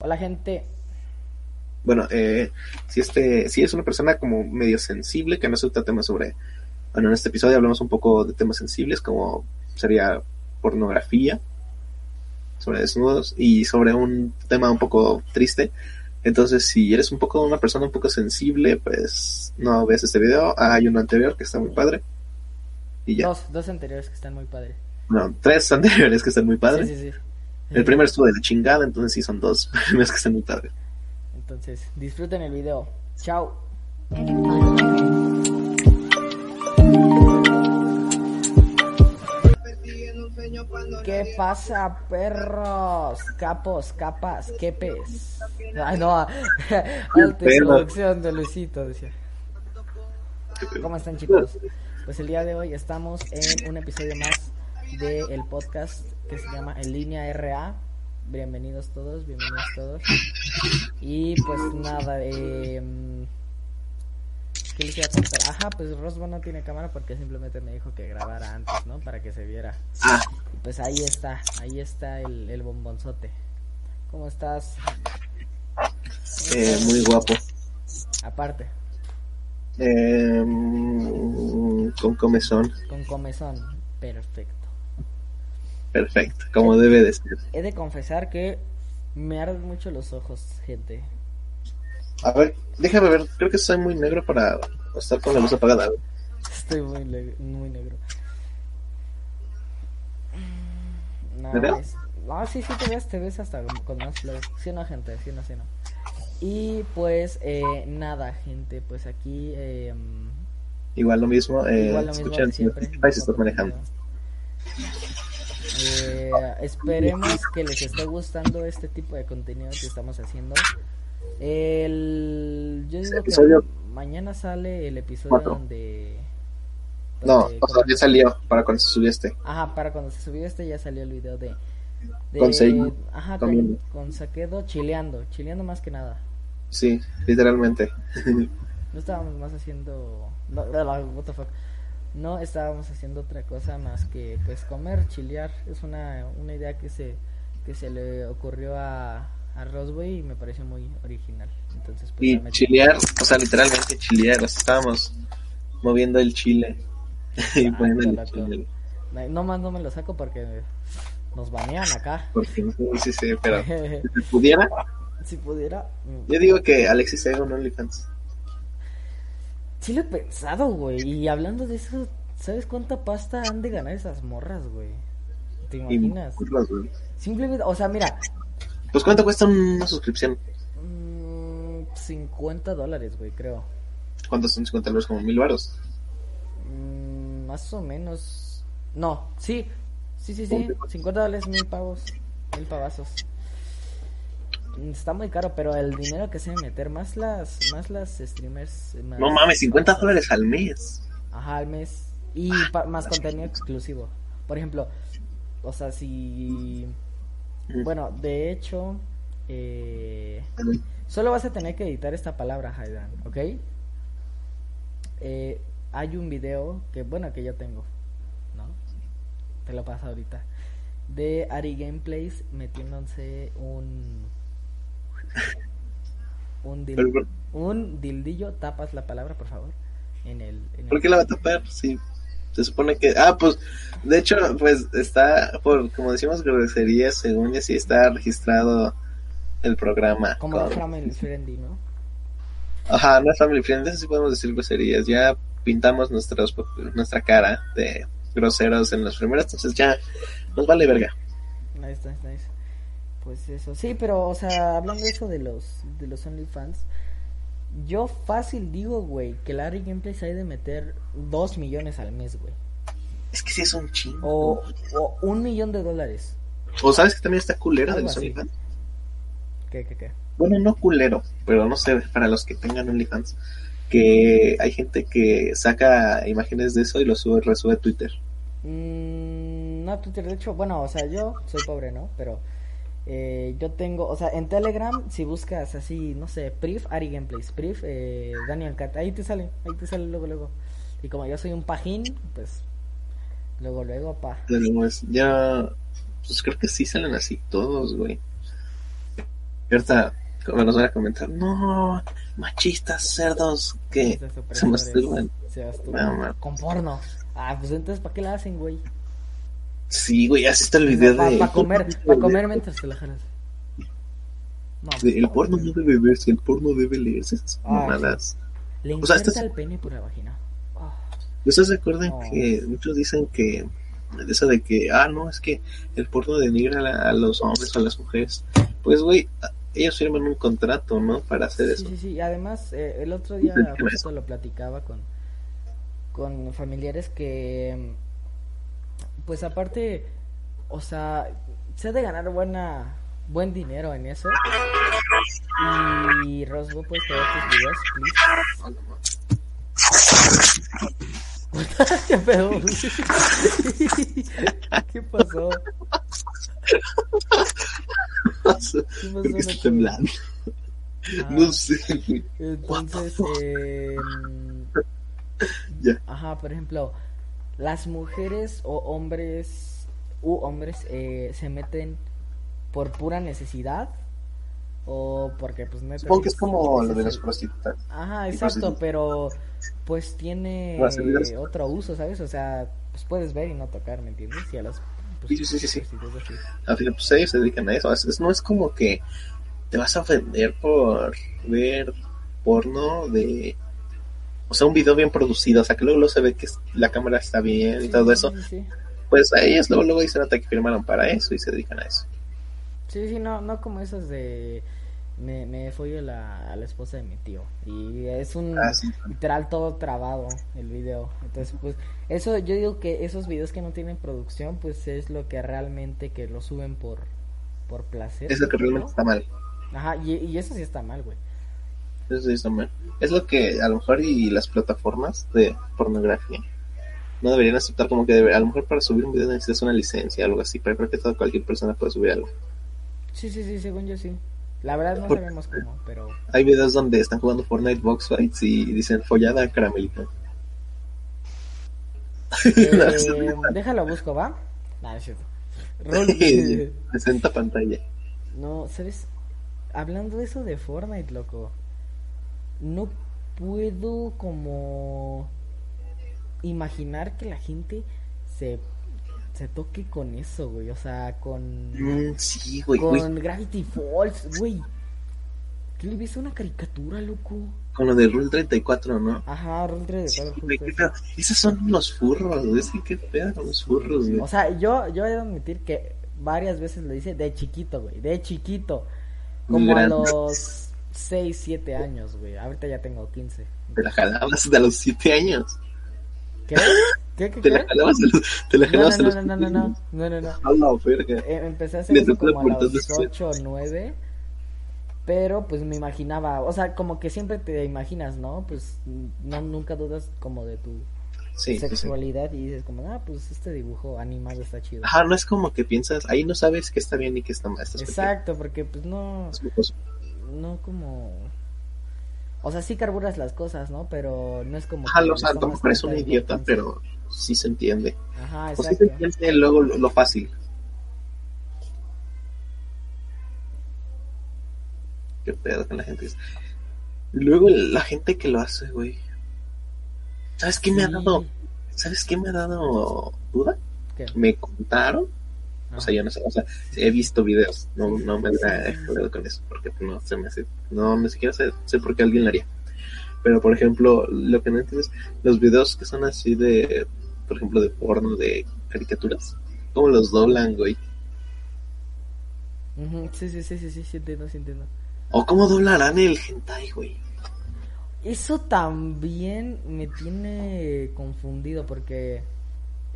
Hola gente. Bueno, eh, si este, si es una persona como medio sensible, que no suelta temas sobre, bueno, en este episodio hablamos un poco de temas sensibles, como sería pornografía, sobre desnudos y sobre un tema un poco triste. Entonces, si eres un poco una persona un poco sensible, pues no ves este video. Hay uno anterior que está muy padre. Y ya. Dos, dos anteriores que están muy padres. No, tres anteriores que están muy padres. Sí, sí, sí. El primero estuvo de la chingada, entonces sí son dos primeros que están muy padres. Entonces, disfruten el video. Chao. ¿Qué pasa, perros? Capos, capas, quepes. Ay, no. Alta introducción de Luisito, decía. ¿Cómo están, chicos? Pues el día de hoy estamos en un episodio más del podcast que se llama En Línea RA. Bienvenidos todos, bienvenidos todos. Y pues nada, eh, ¿qué les iba a contar? Ajá, pues Rosbo no tiene cámara porque simplemente me dijo que grabara antes, ¿no? Para que se viera. Ah, Y pues ahí está, ahí está el, el bombonzote. ¿Cómo estás? eh, muy guapo. Aparte, Eh, mm, con comezón. con comezón. Perfecto. Perfecto, como debe de ser. He de confesar que me arden mucho los ojos, gente. A ver, déjame ver, creo que soy muy negro para estar con la luz apagada. Estoy muy, muy negro. No, ¿Me veo? es- no, sí, sí te ves, te ves hasta con más flores. Sí, no, gente, sí, no, sí, no. Y pues, eh, nada, gente, pues aquí... Eh, Igual lo mismo, eh, igual lo mismo escuchan siempre. Estás manejando. Eh, esperemos que les esté gustando este tipo de contenido que estamos haciendo. El, yo digo que mañana sale el episodio Cuatro. donde... No, o sea, ya salió para cuando se subió este. Ajá, para cuando se subió este ya salió el video de... de Ajá, con, con Saquedo chileando, chileando más que nada. Sí, literalmente. No estábamos más haciendo... No, no, no, what the fuck. No estábamos haciendo otra cosa más que pues comer, chilear. Es una, una idea que se, que se le ocurrió a, a Rosway y me pareció muy original. Entonces, pues, Y chilear, o sea, literalmente chilear, o sea, estábamos moviendo el chile y Ah, poniendo el loco. chile. No, más no me lo saco porque nos banean acá. Porque sí, sí, pero si pudiera, si pudiera... yo digo que Alexis haga un OnlyFans. Sí lo he pensado, güey. Y hablando de eso, ¿sabes cuánta pasta han de ganar esas morras, güey? ¿Te imaginas? curvas, güey. Simplemente, o sea, mira, Pues cuánto cuesta una suscripción? mm, 50 dólares, güey, creo. ¿Cuántos son 50 dólares? Como mil varos. Mm, más o menos. No, sí, sí, sí, sí. 50 dólares, mil pavos, mil pavazos. Está muy caro, pero el dinero que se debe meter, más las, más las streamers. más- No mames, 50 dólares al mes. Ajá, al mes. Y pa- más contenido exclusivo. Por ejemplo, o sea, si. Bueno, de hecho, eh, solo vas a tener que editar esta palabra, Haidan, ¿ok? Eh, hay un video que, bueno, que yo tengo, ¿no? Te lo paso ahorita. De Ari Gameplays metiéndose un. Un, dil- Pero, un dildillo, tapas la palabra, por favor. En el. en el- ¿Por qué la va a tapar? Sí, se supone que... Ah, pues, de hecho, pues está, por como decimos groserías, según y así está registrado el programa. Como con- Family Friendly, ¿no? Ajá, no es family friendly, sí podemos decir groserías. Ya pintamos nuestros, nuestra cara de groseros en las primeras, entonces ya nos vale verga. Nice, nice, nice. Pues eso. Sí, pero, o sea, hablando de eso de los, de los OnlyFans, yo fácil digo, güey, que Larry Gameplays hay de meter 2 millones al mes, güey. Es que sí es un chingo. O, o un millón de dólares. O sabes que también está culero de los así. OnlyFans. ¿Qué, qué, qué? Bueno, no culero, pero no sé, para los que tengan OnlyFans, que hay gente que saca imágenes de eso y lo sube, resube a Twitter. Mm, no, Twitter, de hecho, bueno, o sea, yo soy pobre, ¿no? Pero eh, yo tengo, o sea, en Telegram, si buscas así, no sé, Prif, Ari Gameplays, Prif, eh, Daniel Cat, ahí te sale, ahí te sale luego, luego. Y como yo soy un pajín, pues, luego, luego, pa. Pues ya, pues creo que sí salen así todos, güey. Y ahorita cuando nos van a comentar, no, machistas, cerdos, que se masturban. Se masturban No, con porno. Ah, pues entonces, ¿para qué la hacen, güey? Sí, güey, así está el video Para de... comer, para comer mientras te la jalas. No, el porno no debe verse, el porno debe leerse esas mamadas. Le o sea, estás- el pene por la vagina. Ah, ¿Ustedes No. que muchos dicen que eso de que, ah, no, es que el porno denigra a, los hombres o a las mujeres? Pues, güey, ellos firman un contrato, ¿no? Para hacer sí, eso. sí, sí. Y además, eh, el otro día justo lo platicaba con, con familiares que, pues aparte, o sea, se ha de ganar buena buen dinero en eso. Y Rosbo, pues, todos tus videos, please. ¿Qué pedo? ¿Qué pasó? ¿Qué pasó, está temblando. Ah. No sé, güey. Entonces, eh, Ya. ajá, por ejemplo, las mujeres o hombres u hombres eh, se meten por pura necesidad o porque pues neta Supongo que es como lo de las prostitutas. Ajá, exacto, pero pues tiene otro uso, ¿sabes? O sea, pues puedes ver y no tocar, ¿me entiendes? Y a las pues, Sí, sí, sí, sí. Al final, pues ellos se dedican a eso. Es- es- no es como que te vas a ofender por ver porno de. O sea, un video bien producido. O sea, que luego, luego se ve que la cámara está bien y Sí, todo eso. sí. Pues a ellos luego, luego dicen nota que firmaron para eso y se dedican a eso. Sí, sí, no, no como esas de me, me follo la, a la esposa de mi tío y es un Ah, sí. literal todo trabado el video. Entonces, pues eso yo digo que esos videos que no tienen producción, pues es lo que realmente que lo suben por por placer. Es lo que realmente está mal. Ajá, y, y eso sí está mal, güey. Eso sí está mal. Es lo que a lo mejor y las plataformas de pornografía no deberían aceptar como que debe- a lo mejor para subir un video necesitas una licencia o algo así, pero creo que toda cualquier persona puede subir algo. Sí, sí, sí, según yo sí. La verdad no Por- sabemos cómo, pero Hay videos donde están jugando Fortnite Box Fights y dicen follada caramelito. eh, déjalo busco, ¿va? Nah, es cierto. Rol- Presenta pantalla. No, ¿sabes? Hablando de eso de Fortnite, loco. No puedo como imaginar que la gente se, se toque con eso, güey. O sea, con, Mm, sí, güey, güey. con Gravity Falls, güey. ¿Qué le ves a una caricatura, loco? Con lo de Rule 34, ¿no? Ajá, Rule 34 Sí, güey. Esos son los furros, güey. Sí, qué pedo con los furros, güey. O sea, yo, yo he de admitir que varias veces lo hice de chiquito, güey. De chiquito. Como a los 6, 7 años, güey. Ahorita ya tengo 15. Te la jalabas de los 7 años. ¿Qué? ¿Qué, qué, Te qué? la jalabas de los, te la No, jalabas no, de los no, no, no, no, no, no, no. A la verga. Eh, empecé a hacer eso como a los después. 8 o 9. Pero pues me imaginaba, o sea, como que siempre te imaginas, ¿no? Pues no, nunca dudas como de tu Sí, sí, sí. sexualidad y dices como, ah, pues este dibujo animado está chido. Ajá, no es como que piensas, ahí no sabes qué está bien y qué está mal. Estás Exacto, porque pues no. Es no como... O sea, sí carburas las cosas, ¿no? Pero no es como... Ajá, que o le sea, tomas tampoco eres un idiota, pero sí se entiende. Ajá, O sí se exacto. entiende luego lo, lo fácil. Qué pedo con la gente. Luego la gente que lo hace, güey. ¿Sabes qué me ha dado? ¿Sabes qué me ha dado duda? ¿Qué? Me contaron, o sea, yo no sé, o sea, he visto videos, no, no me jodido con eso, porque no se me hace, no, ni siquiera sé, sé por qué alguien lo haría. Pero, por ejemplo, lo que no entiendo es los videos que son así de, por ejemplo, de porno, de caricaturas, ¿cómo los doblan, güey? Sí, sí, sí, sí, sí, sí, entiendo, sí entiendo. O cómo doblarán el hentai, güey. Eso también me tiene confundido porque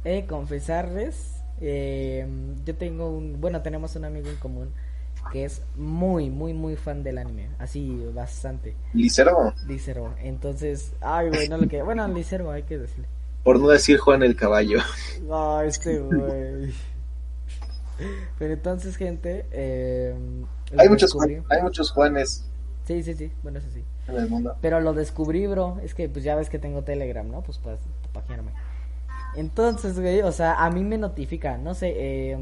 he de confesarles, eh, yo tengo un, bueno, tenemos un amigo en común que es muy, muy, muy fan del anime, así bastante, Licero, Licero. Entonces, ay, güey, no lo que, bueno, Licero hay que decirle. por no decir Juan el caballo. Ah, este güey. Pero entonces, gente, eh, Hay muchos. Juan- hay muchos Juanes Sí, sí, sí, bueno, eso sí. en el mundo. Pero lo descubrí, bro. Es que pues ya ves que tengo Telegram, ¿no? Pues para pajearme. Entonces, güey, o sea, a mí me notifica, no sé, eh,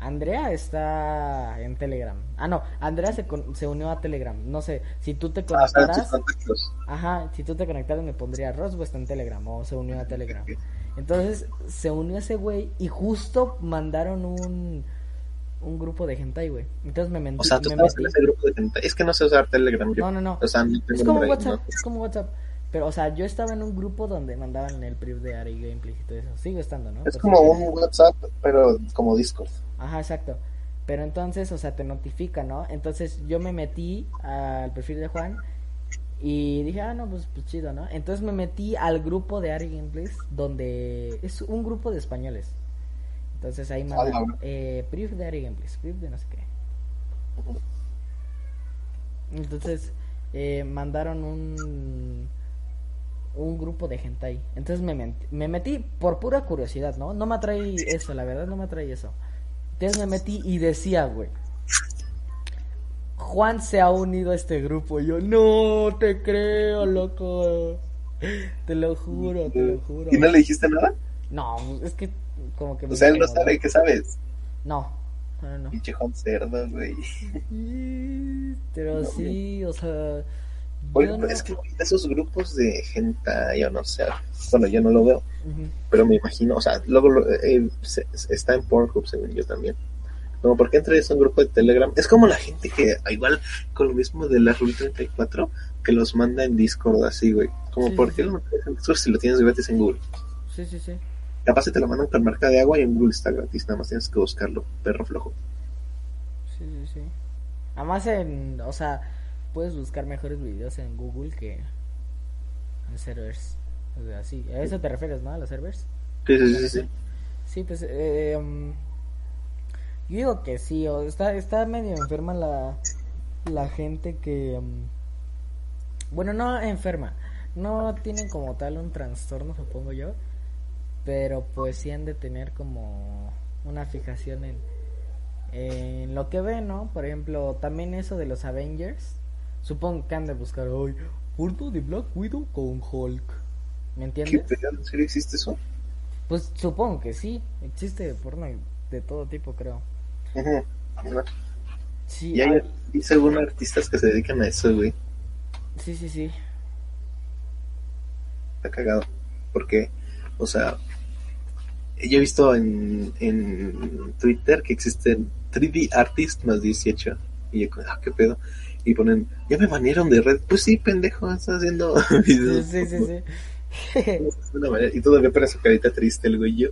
Andrea está en Telegram. Ah, no, Andrea se, se unió a Telegram. No sé, si tú te ah, conectaras. ajá, si tú te conectaras me pondría Rosbo está en Telegram o se unió a Telegram. Entonces se unió ese güey y justo mandaron un un grupo de hentai, güey. Entonces me mentí. O sea, tú en ese grupo de hentai. Es que no sé usar Telegram. No, no, no. O sea, es como WhatsApp, es como WhatsApp. Pero, o sea, yo estaba en un grupo donde mandaban el preview de Ari Gameplay y todo eso. Sigo estando, ¿no? Es como un WhatsApp, pero como Discord. Ajá, exacto. Pero entonces, o sea, te notifica, ¿no? Entonces yo me metí al perfil de Juan y dije, ah, no, pues, pues chido, ¿no? Entonces me metí al grupo de Ari Gameplays, donde es un grupo de españoles. Entonces ahí mandan eh, brief de Ari Gameplays, brief de no sé qué. Entonces eh, mandaron un un grupo de gente ahí. Entonces me, me metí por pura curiosidad, ¿no? No me atrae eso, la verdad no me atrae eso. Entonces me metí y decía, güey. Juan se ha unido a este grupo. Y yo, no te creo, loco. Te lo juro, te lo juro. ¿Y no le dijiste nada? No, es que como que... O sea, él no sabe, ¿qué sabes? No, no, no. Pinche Juan cerdo, güey. Pero sí, o sea Oye, es que esos grupos de gente, yo no sé, bueno, yo no lo veo, pero me imagino, o sea, luego eh, está en Pornhub, según yo también. No, porque entre en un grupo de Telegram. Es como la gente que, igual, con lo mismo de la Rule 34, que los manda en Discord así, güey. Como, ¿por qué no si lo tienes gratis en Google? Sí, sí, sí. Capaz se te lo mandan con marca de agua y en Google está gratis, nada más tienes que buscarlo, perro flojo. Sí, sí, sí. Además, en, o sea, puedes buscar mejores videos en Google que en servers. O sea, sí, a eso te refieres, ¿no? A los servers. Sí, sí, sí. Sí, sí pues eh, um, yo digo que sí, o está, está medio enferma la, la gente que... Um, bueno, no enferma, no tienen como tal un trastorno, supongo yo, pero pues sí han de tener como una fijación en, en lo que ven, ¿no? Por ejemplo, también eso de los Avengers, Supongo que han de buscar hoy porno de Black Widow con Hulk. ¿Me entiendes? ¿Qué ¿En serio existe eso? Pues supongo que sí. Existe porno de todo tipo, creo. Ajá. Sí, y hay, según artistas que se dedican a eso, güey. Sí, sí, sí. Está cagado. Porque, o sea, yo he visto en, en Twitter que existen 3D Artist más 18. Y yo, ah, qué pedo y ponen, ya me banearon de red. Pues sí, pendejo, estás haciendo videos. Sí, sí, sí. y todavía para su carita triste el güey. Yo,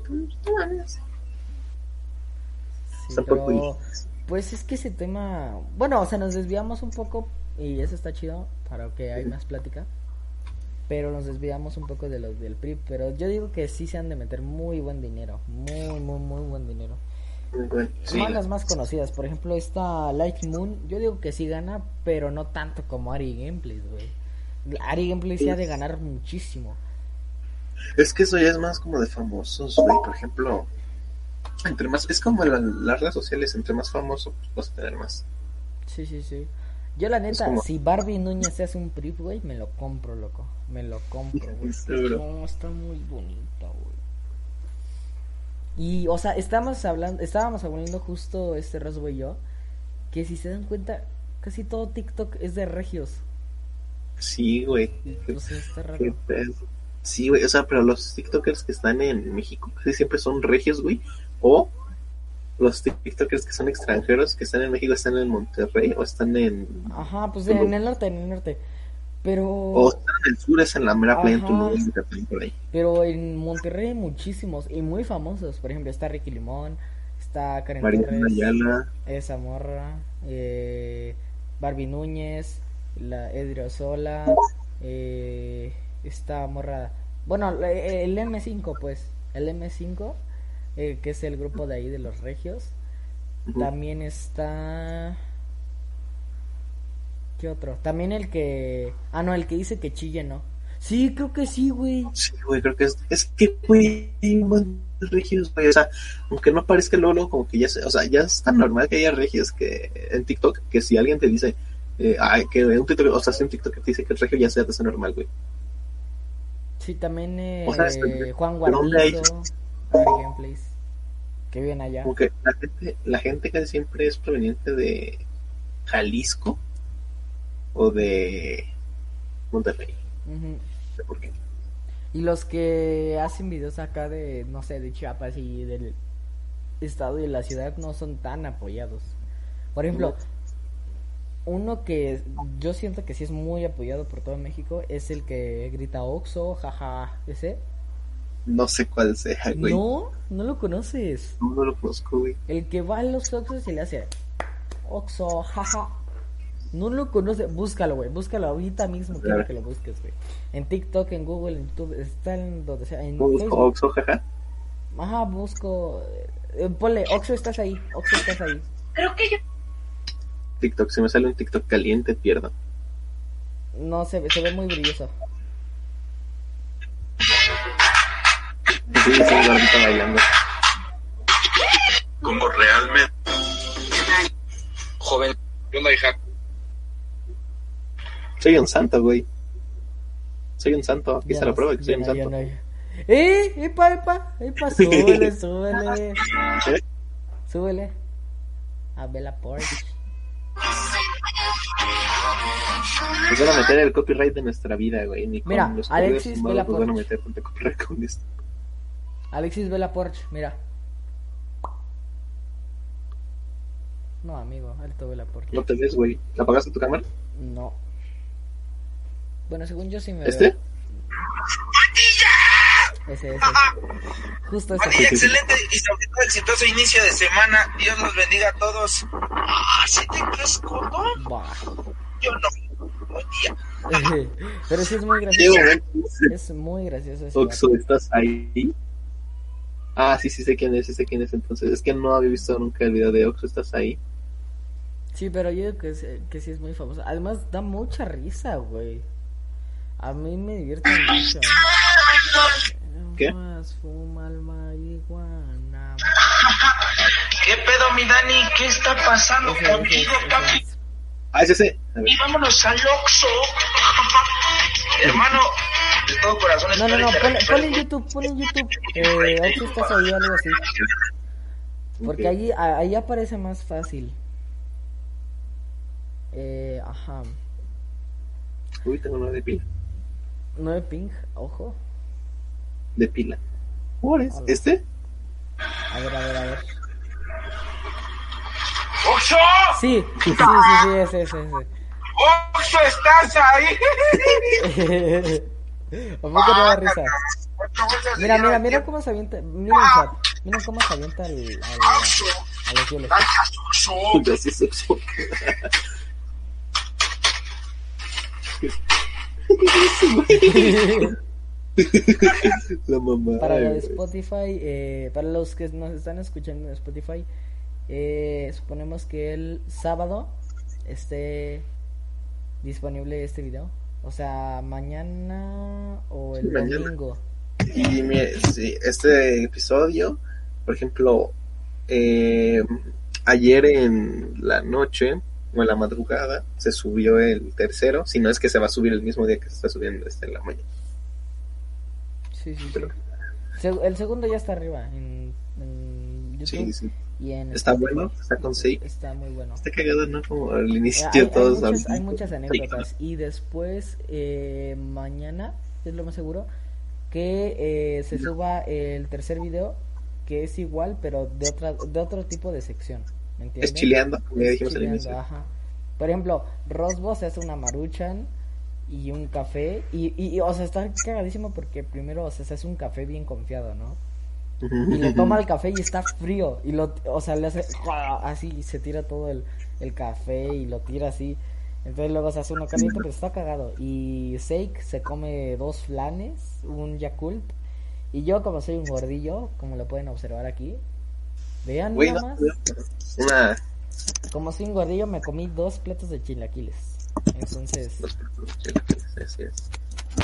pues, pues es que ese tema, bueno, o sea, nos desviamos un poco y eso está chido para que hay más plática. Pero nos desviamos un poco de los del PRI, pero yo digo que sí se han de meter muy buen dinero, muy muy muy buen dinero. Sí. las más conocidas, por ejemplo, esta Light Moon, yo digo que sí gana, pero no tanto como Ari Gameplays, güey. Ari Gameplays sí ha de ganar muchísimo. Es que eso ya es más como de famosos, güey. Por ejemplo, entre más, es como las redes sociales, entre más famoso, pues vas a tener más. Sí, sí, sí. Yo la neta, si Barbie Núñez se hace un prip, güey, me lo compro, loco. Me lo compro, güey. está muy bonito, güey. Y, o sea, estábamos hablando, estábamos hablando justo este Roswell y yo, que si se dan cuenta, casi todo TikTok es de regios. Sí, güey. O sea, está raro. Sí, güey, o sea, pero los TikTokers que están en México casi siempre son regios, güey. O los TikTokers que son extranjeros que están en México están en Monterrey o están en... Ajá, pues en el norte, en el norte. Pero... O en el sur, es en la mera playa por ahí. Pero en Monterrey hay muchísimos y muy famosos. Por ejemplo, está Ricky Limón, está Karen María Ayala. Esa morra, eh, Barbie Núñez, la Edriosola, eh, esta morra... Bueno, el M5, pues. El M5, eh, que es el grupo de ahí de los regios. También está... ¿Qué otro? También el que. Ah, no, el que dice que chille, ¿no? Sí, creo que sí, güey. Sí, güey, creo que es. Es que, güey, regios, güey. O sea, aunque no parezca luego, como que ya se, O sea, ya es tan normal que haya regios que en TikTok que si alguien te dice. Eh, ay, que un TikTok, o sea, si un TikTok te dice que el regio ya se hace normal, güey. Sí, también eh, Juan Guardito, Gameplays. que viven allá. Como que la gente, la gente casi siempre es proveniente de Jalisco o de Monterrey. Ujú. No sé por qué. Y los que hacen videos acá de, no sé, de Chiapas y del estado y de la ciudad no son tan apoyados. Por ejemplo, uno que yo siento que sí es muy apoyado por todo México es el que grita Oxo, jaja, ese. No sé cuál sea, güey. No, No, no lo conoces. no, lo conozco, güey. El que va a los Oxos y le hace Oxo, jaja. No lo conoce, búscalo, güey, búscalo ahorita mismo, quiero que lo busques, güey. En TikTok, en Google, en YouTube, está en donde sea, en ¿Cómo busco Facebook. Oxxo, jaja? Ajá, busco. eh, ponle, Oxo, estás ahí. Oxo, estás ahí. TikTok, si me sale un TikTok caliente, pierdo. No, se, ve- se ve muy brilloso. Sí, es un gordito bailando. como realmente joven. ¿Qué onda, hija? Soy un santo, güey. Soy un santo. Aquí está la prueba que soy un ya santo. ¡Eh! ¡Epa, epa! ¡Epa! ¡Súbele, súbele! ¿Eh? ¡Súbele! A Bella Porsche. Nos van a meter el copyright de nuestra vida, güey. Ni con Mira, los Alexis Vela nos van a Porsche. meter copyright con esto. Alexis Bella Porsche, mira. No, amigo, alto Bella Porsche. No te ves, güey. ¿La apagaste tu cámara? No. Bueno, según yo sí me ¿Este? veo. Ese, ese. Justo ese. Excelente y sobre todo exitoso inicio de semana. Dios los bendiga a todos. Ah, ¿sí te crees codo? Bah. Yo no. Buen día. Pero sí es muy gracioso. Es muy gracioso ese vato. ¿estás ahí? Ah, sí, sí sé quién es, sí sé quién es entonces. Es que no había visto nunca el video de Oxxo, ¿estás ahí? Sí, pero yo digo que, es- que sí es muy famoso. Además, da mucha risa, güey. A mí me divierte mucho. ¿Qué? Más fuma el marihuana. ¿Qué pedo, mi Dani? ¿Qué está pasando contigo, ese, papi? ese. Ah, es ese. Y vámonos al Oxxo. Hermano, de todo corazón No, no, no, ponle, en. YouTube, ponle en YouTube. Eh, Oxxo estás ahí, algo así. Porque allí, ahí aparece más fácil. Eh, ajá. Uy, tengo uno de pila. 9 ping, ojo. De pila. ¿Cuál es? ¿Este? A ver, a ver, a ver. ¡Oxxo! Sí, sí, sí, sí, ese, ese, ese. ¡Oxxo, estás ahí! ¿A poco no da risa? De Mira, mira, mira cómo se avienta. Mira el chat. Mira cómo se avienta al, al, a los hielos. La mamá. Para la de Spotify, eh, para los que nos están escuchando en Spotify, eh, suponemos que el sábado esté disponible este video. O sea, mañana o el Sí, mañana. domingo. Y mire, sí, este episodio, por ejemplo, eh, ayer en la noche o en la madrugada se subió el tercero, si no es que se va a subir el mismo día que se está subiendo este en la mañana. Sí, sí, sí. Pero- Se- el segundo ya está arriba en, en YouTube Sí, sí. y en Está bueno, está con seis. Está muy bueno. Está cagado, ¿no? Como al inicio hay, hay todos muchas, hay muchas anécdotas y después eh, mañana es lo más seguro que eh, se suba el tercer video que es igual pero de otra de otro tipo de sección ¿me entiendes? Es chileando, como ya Es dijimos al inicio. ajá. por ejemplo Rosbo se hace una maruchan y un café y, y, y, o sea está cagadísimo porque primero o sea se hace un café bien confiado ¿no? y le toma el café y está frío y lo o sea le hace así y se tira todo el, el café y lo tira así entonces luego se hace uno caliente pero está cagado y Seik se come dos flanes un Yakult y yo como soy un gordillo como lo pueden observar aquí vean Güey, nada no, más una. como soy un gordillo me comí dos platos de chilaquiles entonces Así es.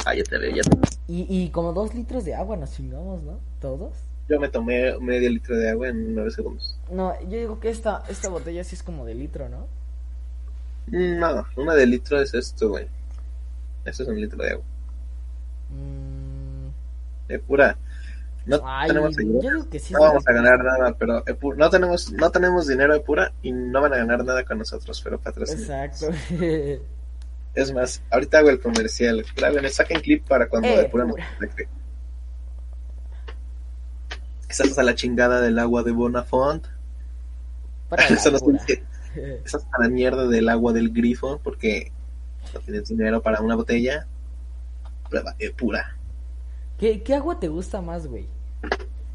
Ah, ya te veo, ya te veo. y, y como dos litros de agua nos chingamos ¿no? todos Yo me tomé medio litro de agua en nueve segundos. no yo digo que esta esta botella sí es como de litro ¿no? No, una de litro es esto, güey. Esto es un litro de agua. Mm, De pura, No Ay, tenemos yo dinero, digo que sí. no vamos a ganar nada, pero no tenemos no tenemos dinero de pura y no van a ganar nada con nosotros, pero patrocinio. Exacto. Es más, ahorita hago el comercial. Graben, saquen clip para cuando Eh, depuremos. pura. Estás a la chingada del agua de Bonafont. Para Eso Estás a la mierda del agua del grifo porque no tienes dinero para una botella. Prueba, eh, pura. ¿Qué, ¿Qué agua te gusta más, güey?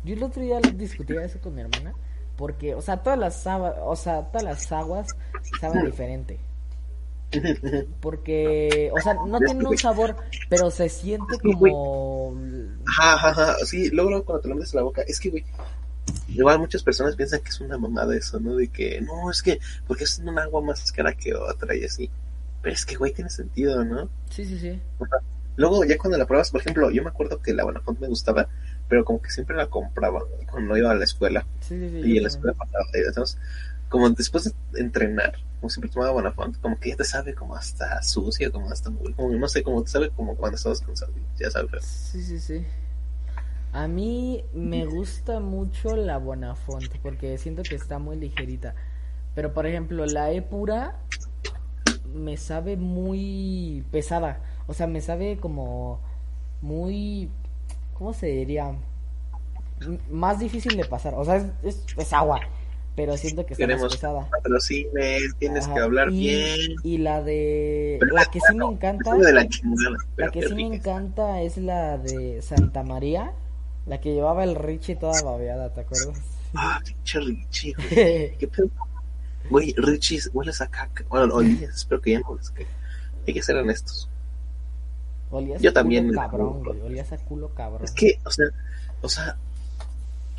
Yo el otro día discutía eso con mi hermana. Porque, o sea, todas las, o sea, todas las aguas saben diferente. Porque, o sea, no tienen un sabor, pero se siente como... Ajá, ajá, ajá. Sí, luego, luego cuando te lo metes a la boca, es que, güey, igual muchas personas piensan que es una mamada eso, ¿no? De que, no, es que, porque es un agua más cara que otra y así. Pero es que, güey, tiene sentido, ¿no? Sí, sí, sí. Luego, ya cuando la pruebas, por ejemplo, yo me acuerdo que la Bonafont me gustaba, pero como que siempre la compraba cuando iba a la escuela. Sí, sí, sí. Y en la escuela pasaba, eh, entonces, como después de entrenar, como siempre tomaba Bonafont, como que ya te sabe como hasta sucio, como hasta muy, como no sé, como te sabe como cuando estabas cansado, ya sabes. Sí, sí, sí. A mí me gusta mucho la Bonafont porque siento que está muy ligerita. Pero por ejemplo, la E pura me sabe muy pesada. O sea, me sabe como muy... ¿Cómo se diría? M- Más difícil de pasar. O sea, es, es, es agua. Pero siento que está más Queremos pesada. patrocine, tienes Ajá, que hablar y, bien. Y la de... Pero La que sí me encanta... De la chingada, La pero que sí me encanta es la de Santa María, la que llevaba el Richie toda babeada, ¿te acuerdas? Ah, pinche Richie, güey. ¿Qué pedo? Güey, Richie, hueles a caca. Bueno, olías, espero que ya no hueles a caca. Hay que ser honestos. Olías Yo también culo cabrón, güey, culo cabrón. Es que, o sea, o sea,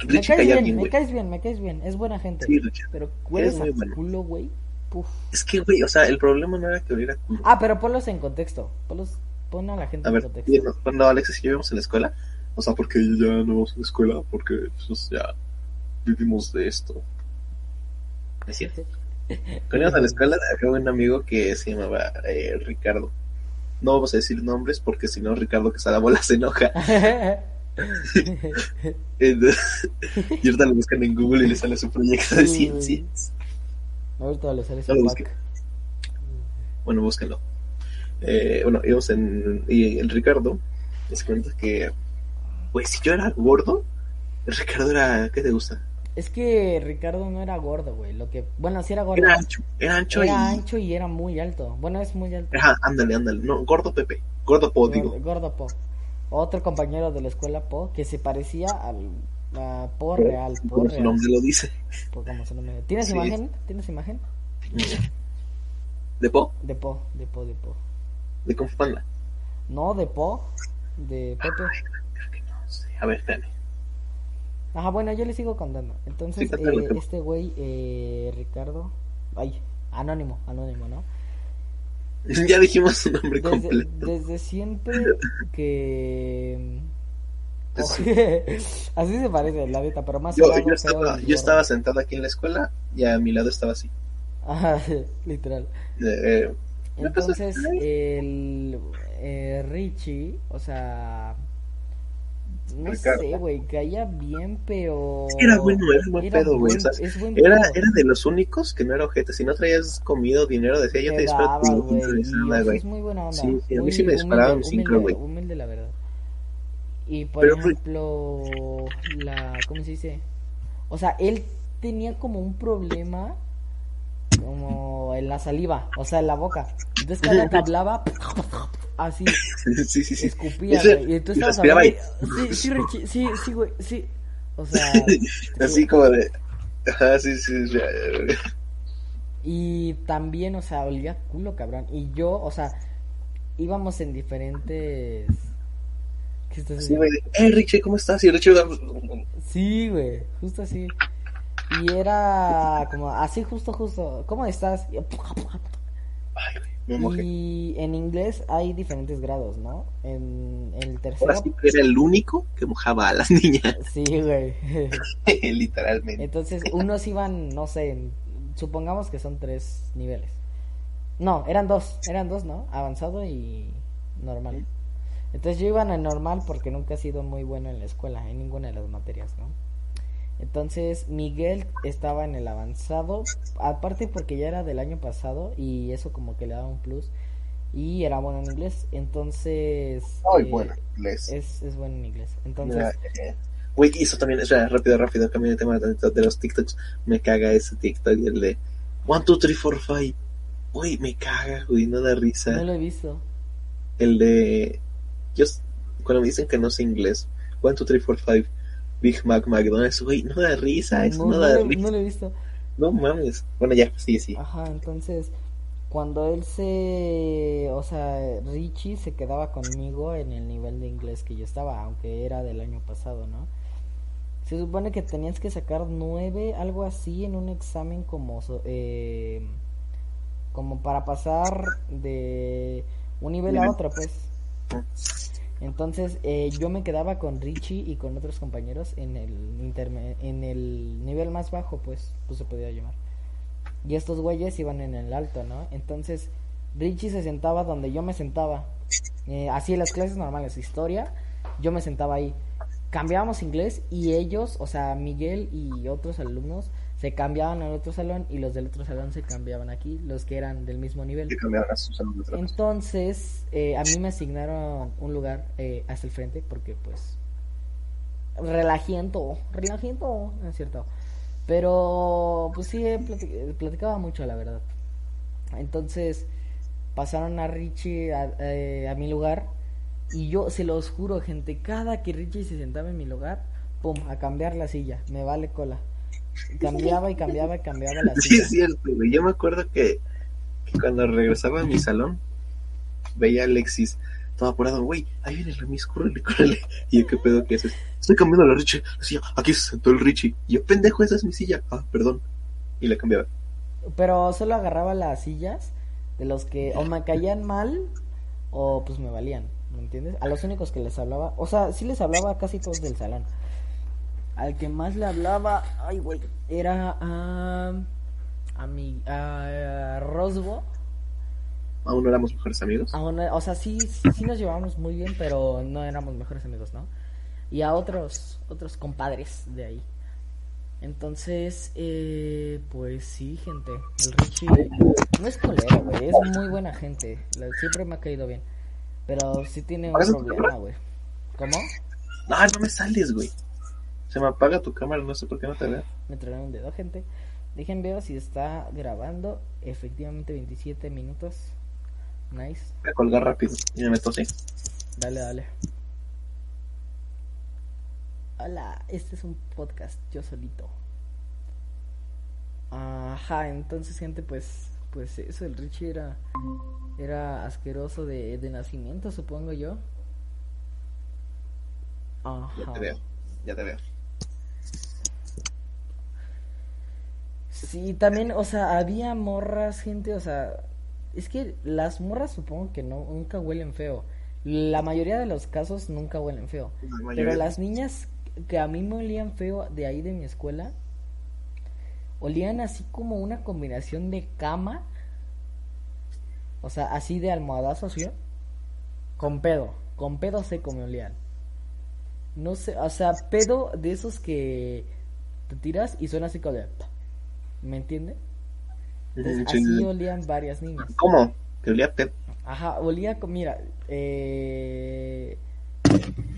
me caes bien, bien, me caes bien, me caes bien, es buena gente. Sí, Richie. Pero hueles a bueno. culo, güey. Puf. Es que, güey, o sea, el problema no era que oliera culo. Ah, pero ponlos en contexto. Ponlos, pon a la gente A en ver, contexto. bien, cuando Alexis y yo íbamos a la escuela, o sea, porque ya no vamos a la escuela, porque pues, ya vivimos de esto. Es cierto. Cuando íbamos a la escuela, había un amigo que se llamaba eh, Ricardo. No vamos a decir nombres porque si no, Ricardo que se la bola se enoja. Entonces, y ahorita lo buscan en Google y le sale su proyecto de ciencias. Ahorita le sale No su pack. busque. Bueno, búsquenlo. Eh, bueno, íbamos en. Y el Ricardo les cuenta que. Pues si yo era gordo, el Ricardo era. ¿Qué te gusta? Es que Ricardo no era gordo, güey. Lo que, bueno, sí era gordo. Era ancho. Era ancho Era y. ancho y era muy alto. Bueno, es muy alto. Ajá, ándale, ándale. No, gordo Pepe. Gordo Po, digo. Gordo, Po. Otro compañero de la escuela Po que se parecía al a Po real, Po Como su real. nombre lo dice. Po como su nombre. ¿Tienes Sí. imagen? ¿Tienes imagen? ¿De Po? De Po, de Po, de Po. ¿De Panda? No, de Po, de Pepe. Creo que no sé. A ver, espérame. Ajá, bueno, yo le sigo contando. Entonces, Sí, eh, este güey, eh, Ricardo, ay, anónimo, anónimo, ¿no? Ya dijimos su nombre Desde, completo. desde siempre que... Sí. Así se parece, la neta, pero más Yo, yo, estaba sentado aquí en la escuela y a mi lado estaba así. Ajá, literal. Eh, eh, Entonces, el eh, Richie, o sea, no Ricardo. sé, güey, caía bien, pero... Es que era bueno, era buen Era pedo, güey. o sea, era, de los únicos que no era ojete. Si no traías comido, dinero, decía yo te disparo güey, es muy buena onda. Sí, sí, a mí sí me disparaban cinco, humilde, güey. humilde, la verdad. Y por Pero, ejemplo, la, ¿cómo se dice? O sea, él tenía como un problema como en la saliva, o sea, en la boca. Entonces cada que hablaba, así, sí, sí, sí. escupía, güey. Y tú y estabas hablando Sí, sí, Richie, sí, sí, güey, sí. O sea, Así como de. Ajá, sí, sí. sí. Y también, o sea, olía culo, cabrón. Y yo, o sea, íbamos en diferentes... ¿Qué estás haciendo? güey. Eh, Richie, ¿cómo estás? Y Richie. Sí, güey, justo así. Y era como así, justo, justo. ¿Cómo estás? Y- Ay, güey, me mojé. Y en inglés hay diferentes grados, ¿no? En, en el tercero... Ahora sí que era el único que mojaba a las niñas. Sí, güey. Literalmente. Entonces, unos iban, no sé, supongamos que son tres niveles. No, eran dos, eran dos, ¿no? Avanzado y normal. Entonces yo iba en el normal porque nunca he sido muy bueno en la escuela, en ninguna de las materias, ¿no? Entonces Miguel estaba en el avanzado, aparte porque ya era del año pasado y eso como que le daba un plus y era bueno en inglés, entonces... Ay, eh, bueno, inglés. Es, es bueno en inglés, entonces... Eh, Güey, eso también, o sea, rápido, rápido, cambio de tema de, los TikToks. Me caga ese TikTok y el de 1, 2, 3, 4, 5. Güey, me caga, güey, no da risa. No lo he visto. El de. Yo, cuando me dicen que no sé inglés, 1, 2, 3, 4, 5. Big Mac McDonald's, güey, no da risa, eso no, no, da risa. no lo he visto. No mames. Bueno, ya, sí, sí. Ajá, entonces cuando él se, o sea, Richie se quedaba conmigo en el nivel de inglés que yo estaba, aunque era del año pasado, ¿no? Se supone que tenías que sacar nueve, algo así, en un examen como, eh, como para pasar de un nivel a otro, pues. Entonces eh, yo me quedaba con Richie y con otros compañeros en el interme- en el nivel más bajo, pues, pues se podía llamar. Y estos güeyes iban en el alto, ¿no? Entonces Richie se sentaba donde yo me sentaba. Eh, así en las clases normales, historia, yo me sentaba ahí. Cambiábamos inglés y ellos, o sea, Miguel y otros alumnos se cambiaban al otro salón y los del otro salón se cambiaban aquí, los que eran del mismo nivel. A. Entonces, eh, a mí me asignaron un lugar eh, hasta el frente porque, pues, relajiento, relajiento, no es cierto. Pero, pues sí, plati- platicaba mucho, la verdad. Entonces, pasaron a Richie a, eh, a mi lugar y yo, se los juro, gente, cada que Richie se sentaba en mi lugar, pum, a cambiar la silla, me vale cola. Cambiaba y cambiaba y cambiaba la Sí, es cierto, güey. Yo me acuerdo que, que cuando regresaba a mi salón, veía a Alexis todo apurado, güey, ahí viene el remis, córrele, córrele. Y yo, ¿qué pedo que haces? Estoy cambiando la Richie. Decía, aquí se sentó el Richie. Y yo, pendejo, esa es mi silla. Ah, perdón. Y la cambiaba. Pero solo agarraba las sillas de los que o me caían mal o pues me valían, ¿me entiendes? A los únicos que les hablaba, o sea, sí les hablaba a casi todos del salón. Al que más le hablaba, ay güey, era a a mi a, Rosbo. Aún no éramos mejores amigos. A una- o sea, sí, sí sí nos llevábamos muy bien, pero no éramos mejores amigos, ¿no? Y a otros otros compadres de ahí. Entonces, eh, pues sí, gente. El Richie no es colero, güey. Es muy buena gente. Siempre me ha caído bien. Pero sí tiene un ¿Por eso te problema, güey. ¿Cómo? No, no me sales, güey. Se me apaga tu cámara, no sé por qué no te veo. Me traen un dedo, gente. Dejen ver si está grabando. Efectivamente, 27 minutos. Nice. Voy a colgar rápido. Y me meto así. Dale, dale. Hola, este es un podcast, yo solito. Ajá, entonces gente, pues, pues eso, el Richie era, era asqueroso de, de nacimiento, supongo yo. Ya Ajá. te veo. Ya te veo. Sí, también, o sea, había morras, gente, o sea, es que las morras supongo que no, nunca huelen feo. La mayoría de los casos nunca huelen feo. La Pero las niñas que a mí me olían feo de ahí de mi escuela, olían así como una combinación de cama, o sea, así de almohadazo, así, con pedo, con pedo seco me olían. No sé, o sea, pedo de esos que te tiras y suena así como de... ¿Me entiende? Entonces, Sí, sí, así sí. olían varias niñas. ¿Cómo? Que olía Pep. Ajá, olía mira, eh...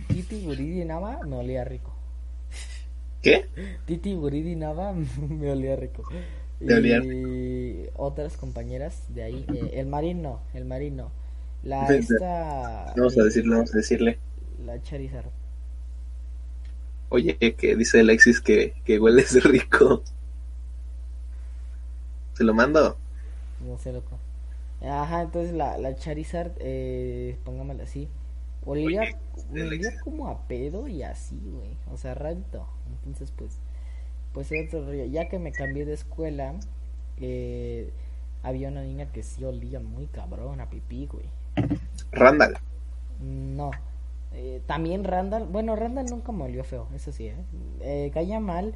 Titi Buridi Nava me olía rico. ¿Qué? Titi Buridi Nava me olía rico. Te olía Y otras compañeras de ahí, eh, el marino, el marino. La esta... Vamos a eh, decirle, vamos a decirle. La Charizard. Oye, que dice Alexis que, que hueles rico. ¿Se lo mando? No sé, loco. Ajá, entonces la, la Charizard, eh, pongámosla así. Olía, olía como a pedo y así, güey. O sea, rarito. Entonces, pues, pues era otro rollo. Ya que me cambié de escuela, eh, había una niña que sí olía muy cabrón a pipí, güey. Randall. No. Eh, también Randall, bueno, Randall nunca me olió feo, eso sí, ¿eh? Eh, caía mal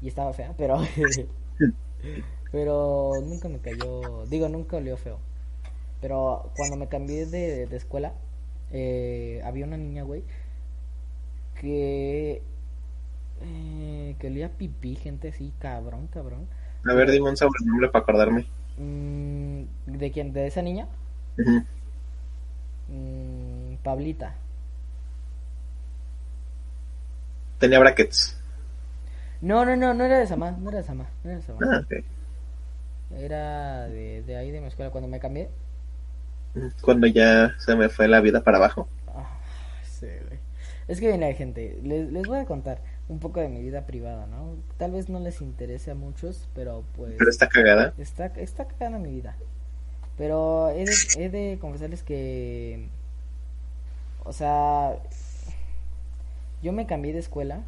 y estaba fea, pero pero nunca me cayó, digo, nunca olió feo. Pero cuando me cambié de, de escuela, eh, había una niña, güey, que eh, que olía pipí, gente así, cabrón, cabrón. A ver, dime un sobrenombre para acordarme. Mm, ¿De quién? ¿De esa niña? Mm, Pablita. Tenía brackets. No, no, no, no era de Samá, no era de Samá, no era de Samá. Ah, ok. Era de, de ahí de mi escuela cuando me cambié. Cuando ya se me fue la vida para abajo. Ah, sí, güey. Es que viene gente, les, les voy a contar un poco de mi vida privada, ¿no? Tal vez no les interese a muchos, pero pues Pero está cagada. está, está cagada mi vida. Pero he de, he de confesarles que, o sea, yo me cambié de escuela,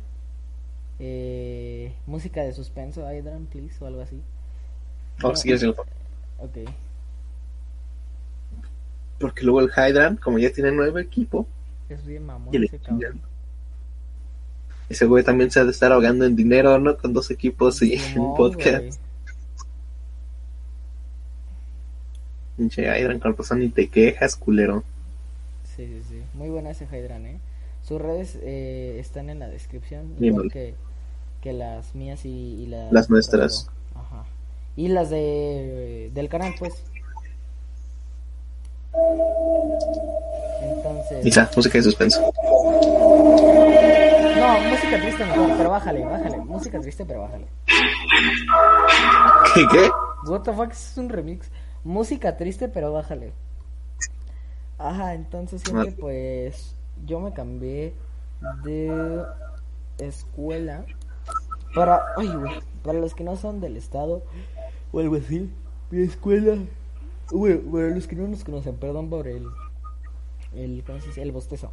eh, música de suspenso, Hydran, please, o algo así. O si quieres. Ok. Porque luego el Hydran, como ya tiene nuevo equipo, Es bien mamón y ese cabrón. Ese güey también se ha de estar ahogando en dinero, ¿no? Con dos equipos y Simón, un podcast. Pinche Hydran, con razón ni te quejas, culero. Sí, sí, sí. Muy buena ese Hydran, ¿eh? Sus redes eh, están en la descripción, igual que, que las mías y, y las... Las nuestras. Ajá. Y las de del canal, pues. Entonces... Mira, música de suspenso. No, música triste mejor, pero bájale, bájale. Música triste, pero bájale. ¿Qué? ¿Qué? What the fuck, es un remix. Música triste, pero bájale. Ajá, entonces siempre pues yo me cambié de escuela para, ay güey, para los que no son del estado o algo así, mi escuela, güey, para los que no nos conocen, perdón por el, el, ¿cómo se dice? El bostezo.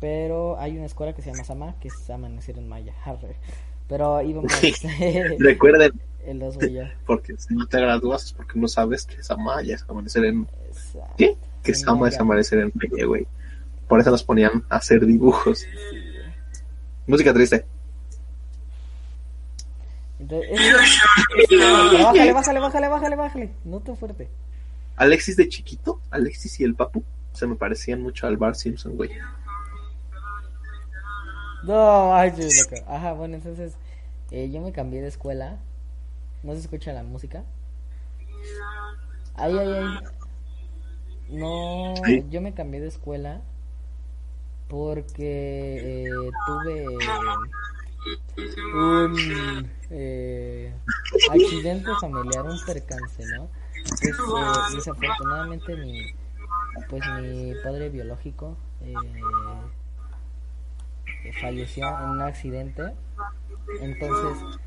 Pero hay una escuela que se llama Sama, que es Amanecer en Maya. Pero íbamos Recuerden, el dos porque si no te gradúas es porque no sabes que es Amaya, es amanecer en... Exacto. ¿Qué? Que En Sama es amanecer en Maya, güey. Por eso nos ponían a hacer dibujos. Música triste. Entonces, es- bájale, bájale, bájale, bájale, bájale. No tan fuerte. Alexis de chiquito, Alexis y el Papu, se me parecían mucho al Bar Simpson, güey. No, ay, loco. Ajá, bueno, entonces eh, yo me cambié de escuela. ¿No se escucha la música? Ay, ay, ay. No, Sí. yo me cambié de escuela porque eh, tuve un eh, accidente familiar, un percance, ¿no? Pues, eh, desafortunadamente mi, pues mi padre biológico eh, eh, falleció en un accidente. Entonces,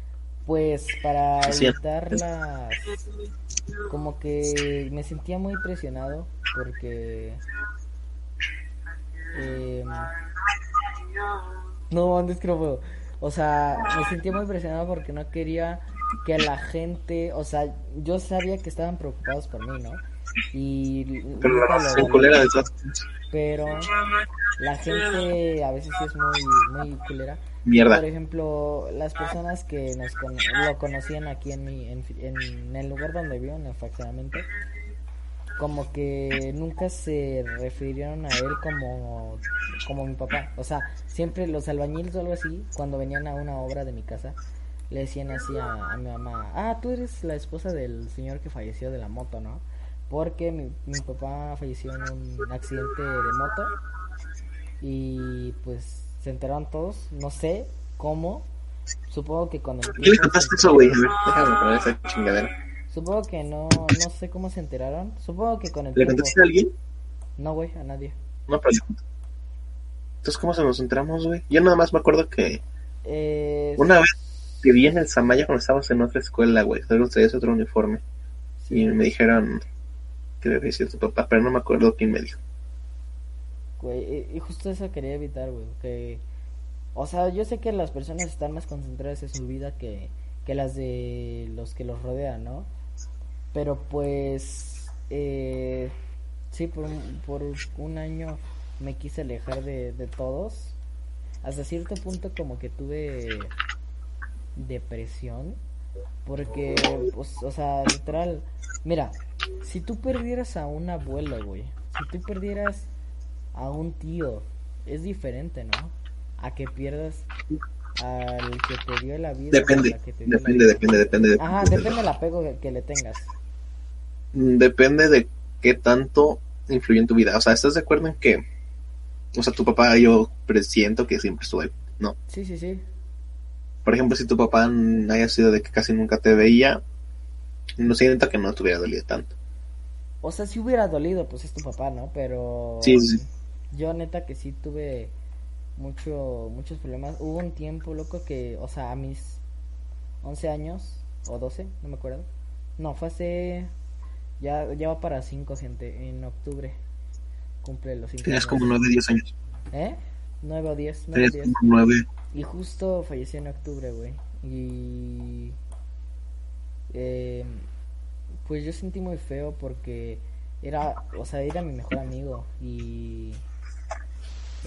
pues para evitar las... Como que me sentía muy presionado porque... em, no, antes que no puedo. O sea, me sentía muy presionado porque no quería que la gente, o sea, yo sabía que estaban preocupados por mí, ¿no? Y Pero nunca lo valoré pero la gente a veces es muy muy culera Mierda. por ejemplo las personas que nos con- lo conocían aquí en mi en, en el lugar donde vivo en el fraccionamiento como que nunca se refirieron a él como como mi papá o sea siempre los albañiles o algo así cuando venían a una obra de mi casa le decían así a, a mi mamá ah tú eres la esposa del señor que falleció de la moto no porque mi, mi papá falleció en un accidente de moto y pues se enteraron todos, no sé cómo, supongo que con el ¿Qué le tiempo contaste eso, güey? A enteraron. ver, déjame poner esa chingadera. Supongo que no, no sé cómo se enteraron, supongo que con el ¿Le contaste a alguien? no güey, a nadie. No, pero. Entonces, ¿cómo se nos enteramos, güey? Yo nada más me acuerdo que Eh, una vez que vi en el Samaya cuando estábamos en otra escuela, güey, luego traías otro uniforme. sí, Y me dijeron que le sido tu papá, pero no me acuerdo quién me dijo. güey, y- y justo eso quería evitar, güey, que, o sea, yo sé que las personas están más concentradas en su vida que, que las de los que los rodean, ¿no? Pero pues, eh, sí, por un, por un año me quise alejar de, de todos. Hasta cierto punto como que tuve depresión. Porque, pues, o sea, literal, mira, si tú perdieras a un abuelo, güey, si tú perdieras a un tío. Es diferente, ¿no? A que pierdas al que te dio la vida. Depende, depende, depende, depende, Ajá, depende del apego que, le tengas. Depende de qué tanto influye en tu vida. O sea, ¿estás de acuerdo en que, o sea, tu papá yo presiento que siempre estuvo ahí, ¿no? Sí, sí, sí. Por ejemplo, si tu papá haya sido de que casi nunca te veía, no siento que no te hubiera dolido tanto. O sea, si hubiera dolido, pues es tu papá, ¿no? Pero... Sí, sí. Yo neta que sí tuve mucho, muchos problemas. Hubo un tiempo, loco, que, o sea, a mis 11 años, o 12, no me acuerdo. No, fue hace, ya, ya va para 5, gente, en octubre. Cumple los 5 Tenías como 9, 10 años. ¿Eh? 9 o 10. 9, 10. Como 9. Y justo falleció en octubre, güey. Y... Eh, pues yo sentí muy feo porque era, o sea, era mi mejor amigo y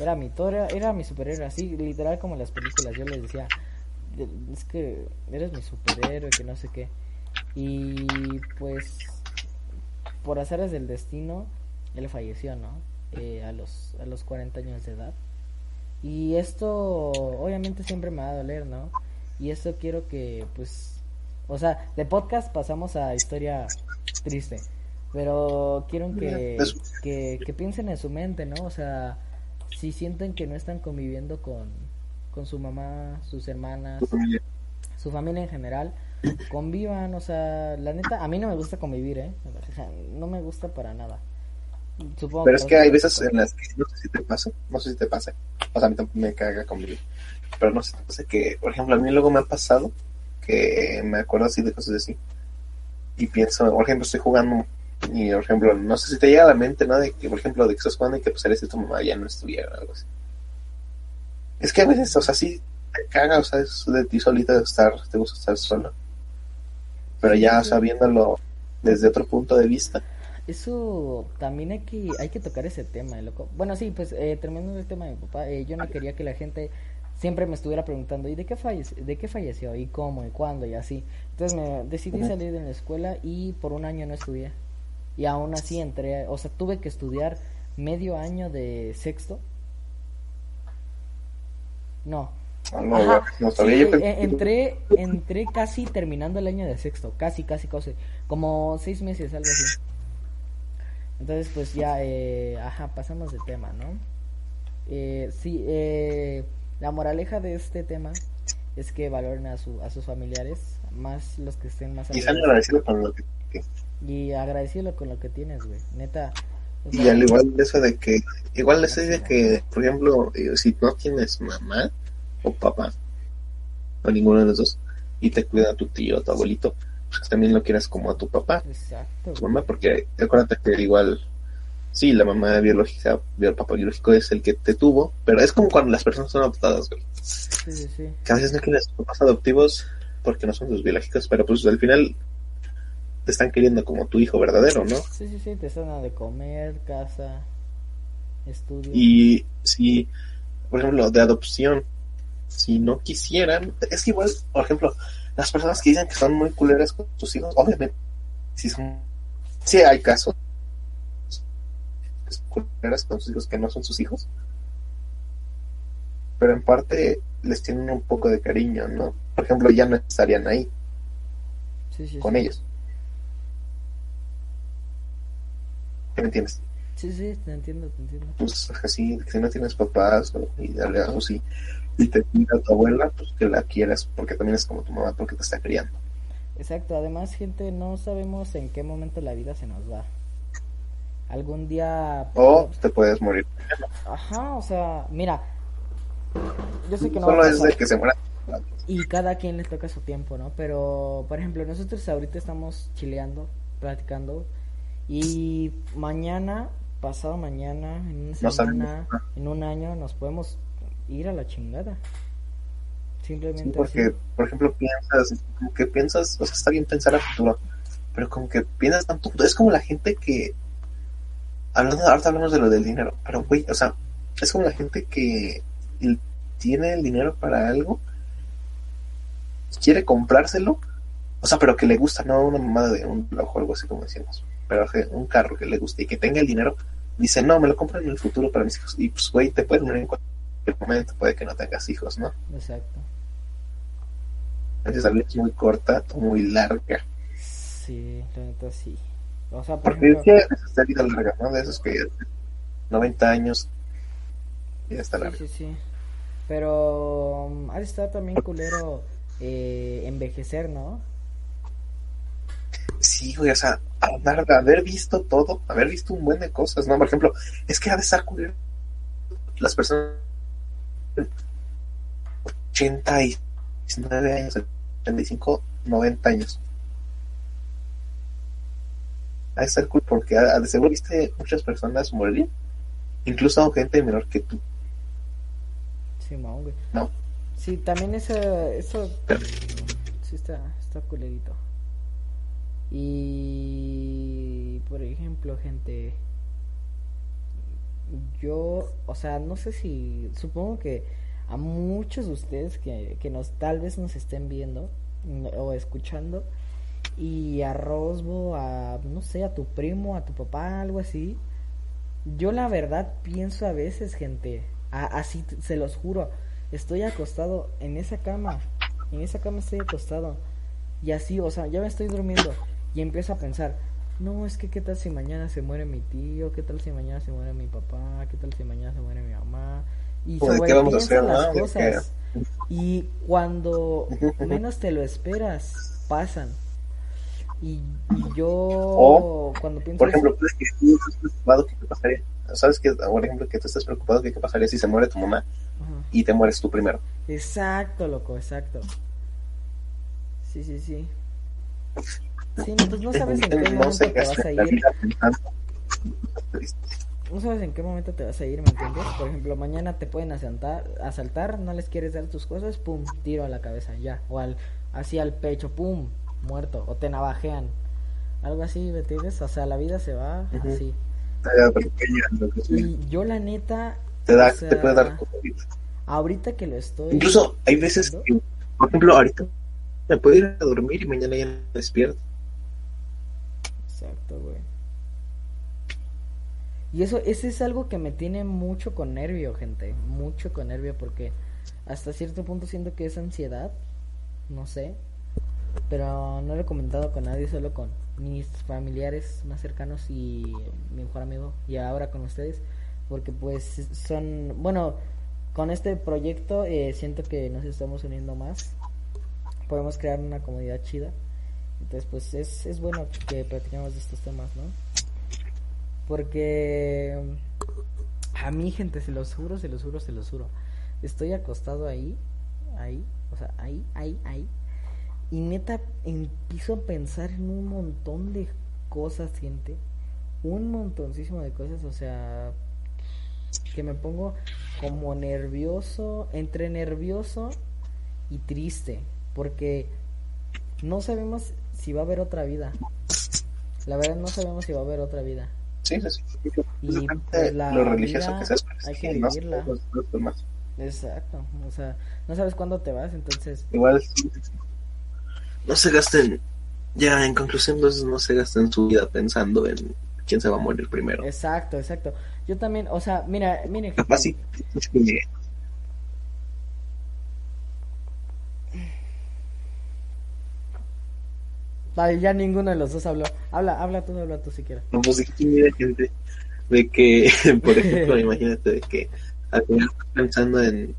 era mi todo era, mi superhéroe, así literal como en las películas. Yo les decía, es que eres mi superhéroe, que no sé qué. Y pues, por hacerles del destino, él falleció, ¿no? Eh, a, los, a los 40 años de edad. Y esto, obviamente, siempre me va a doler, ¿no? Y esto quiero que, pues, o sea, de podcast pasamos a historia triste. Pero quiero que, que, que piensen en su mente, ¿no? O sea, si sienten que no están conviviendo con, con su mamá, sus hermanas, su familia. en general, convivan, o sea, la neta, a mí no me gusta convivir, ¿eh? no me gusta para nada. Supongo pero es que hay veces en las que no sé si te pasa, no sé si te pasa, o sea, a mí tampoco me caga convivir, pero no sé pasa que, por ejemplo, a mí luego me ha pasado que me acuerdo así de cosas así y pienso, por ejemplo, estoy jugando y, por ejemplo, no sé si te llega a la mente, ¿no? De que, por ejemplo, de que estás jugando y que pues eres de tu mamá ya no estuviera o algo así. Es que a veces, o sea, sí te caga, o sea, es de ti solita estar, te gusta estar solo. Pero ya, o sea, viéndolo desde otro punto de vista. Eso también hay que, hay que tocar ese tema, loco. Bueno, sí, pues eh, terminando el tema de mi papá, eh, yo no quería que la gente siempre me estuviera preguntando, ¿y de qué, falleció, de qué falleció? ¿Y cómo? ¿Y cuándo? Y así. Entonces me decidí salir de la escuela y por un año no estudié. Y aún así entré, o sea, tuve que estudiar medio año de sexto. No. Ah, no, no sabía. E, entré, entré casi terminando el año de sexto, casi, casi, casi, como seis meses, algo así. Entonces, pues ya, eh, ajá, pasamos de tema, ¿no? Eh, sí, eh, la moraleja de este tema es que valoren a, su, a sus familiares, más los que estén más... Y sean agradecidos con lo que y agradecido con lo que tienes, güey. Neta. y al igual de eso de que, igual eso de que, por ejemplo, eh, si no tienes mamá o papá, o ninguno de los dos, y te cuida a tu tío o tu abuelito, pues también lo quieras como a tu papá. Exacto. Tu mamá, porque acuérdate que igual, sí, la mamá biológica, el papá biológico es el que te tuvo, pero es como cuando las personas son adoptadas, güey. Sí, sí, sí. Que a veces no quieren papás adoptivos porque no son sus biológicos, pero pues al final te están queriendo como tu hijo verdadero, ¿no? Sí, sí, sí, te están de comer, casa, estudio. Y si, por ejemplo, de adopción, si no quisieran, es que igual, por ejemplo, las personas que dicen que son muy culeras con sus hijos, obviamente, si son, sí hay casos culeras con sus hijos que no son sus hijos, pero en parte les tienen un poco de cariño, ¿no? Por ejemplo, ya no estarían ahí con ellos. me entiendes? Sí, sí, te entiendo, te entiendo. Pues así, si no tienes papás y dale algo así, y te cuida tu abuela, pues que la quieras, porque también es como tu mamá, porque te está criando. Exacto, además, gente, no sabemos en qué momento la vida se nos va. Algún día. O te puedes morir. Ajá, o sea, mira. Yo sé que no. Solo es de que se muera. Y cada quien le toca su tiempo, ¿no? Pero, por ejemplo, nosotros ahorita estamos chileando, platicando y mañana, pasado mañana, en una semana, en un año, nos podemos ir a la chingada. Simplemente. porque, por ejemplo, piensas, como que piensas, o sea, está bien pensar a futuro, pero como que piensas tanto, es como la gente que. Hablando, ahorita hablamos de lo del dinero, pero güey, o sea, es como la gente que tiene el dinero para algo, quiere comprárselo, o sea, pero que le gusta, no una mamada de un ojo o algo así como decíamos pero un carro que le guste y que tenga el dinero, dice, no, me lo compro en el futuro para mis hijos. Y pues, güey, te puede morir en cualquier momento, puede que no tengas hijos, ¿no? Exacto. Entonces, la vida es muy corta o muy larga. Sí, la neta sí. O sea, por Porque ejemplo, decía esa vida larga, ¿no? De esos que ya 90 años ya está sí, larga. sí, sí. Pero um, ha de estar también culero eh, envejecer, ¿no? Sí, güey, o sea, haber visto todo, haber visto un buen de cosas, ¿no? Por ejemplo, es que ha de estar culero las personas 89 años, 85, 90 años. De estar cool porque a- de seguro viste muchas personas morir, incluso gente menor que tú, Sí, mo, güey. ¿no? Sí, también eso, eso sí está, está culerito. Y, por ejemplo, gente, yo, o sea, no sé si, supongo que a muchos de ustedes que, que nos, tal vez nos estén viendo mm, o escuchando, y a Rosbo, a, no sé, a tu primo, a tu papá, algo así, yo la verdad pienso a veces, gente, así se los juro, estoy acostado en esa cama, en esa cama estoy acostado y así, o sea, ya me estoy durmiendo y empiezo a pensar, no, es que qué tal si mañana se muere mi tío, qué tal si mañana se muere mi papá, qué tal si mañana se muere mi mamá y de qué vamos a hacer, las cosas y cuando menos te lo esperas pasan y, y yo O, cuando pienso Por ejemplo, que tú estés preocupado, ¿qué pasaría? ¿Sabes que, por ejemplo, que tú estás preocupado, ¿qué, qué pasaría si se muere tu mamá Ajá. y te mueres tú primero? Exacto, loco, exacto. Sí, sí, sí. Sí, no, pues no sabes en qué momento te vas a ir. No sabes en qué momento te vas a ir, ¿me entiendes? Por ejemplo, mañana te pueden asaltar, asaltar, no les quieres dar tus cosas, pum, tiro a la cabeza, ya. O al, así al pecho, pum, muerto. O te navajean. Algo así, ¿me entiendes? O sea, la vida se va así. Y yo la neta, te, da, o sea, te puede dar ahorita que lo estoy... Incluso hay veces que, por ejemplo, ahorita me puedo ir a dormir y mañana ya me despierto. Y eso, ese es algo que me tiene mucho con nervio, gente. Mucho con nervio porque hasta cierto punto siento que es ansiedad. No sé. Pero no lo he comentado con nadie, solo con mis familiares más cercanos y mi mejor amigo. Y ahora con ustedes. Porque pues son... Bueno, con este proyecto eh, siento que nos estamos uniendo más. Podemos crear una comunidad chida. Entonces, pues es, es bueno que platiquemos de estos temas, ¿no? Porque a mí, gente, se los juro, se los juro, se los juro. Estoy acostado ahí, ahí, o sea, ahí, ahí, ahí. Y neta, empiezo a pensar en un montón de cosas, gente. Un montoncísimo de cosas, o sea, que me pongo como nervioso, entre nervioso y triste. Porque no sabemos si va a haber otra vida. La verdad no sabemos si va a haber otra vida. Sí, sí, sí. Y, pues, la lo religioso vida que seas, hay que vivirla. los- los demás. Exacto, o sea, no sabes cuándo te vas, entonces, Igual, no se gasten, ya en conclusión, entonces no se gasten su vida pensando en quién se va a morir primero. exacto, exacto. Yo también, o sea, mira, miren, Capaz sí, es que Vale, ya ninguno de los dos habló. Habla, habla tú, habla tú si quieres. No, pues mira, gente, de que, por ejemplo, imagínate de que al final pensando en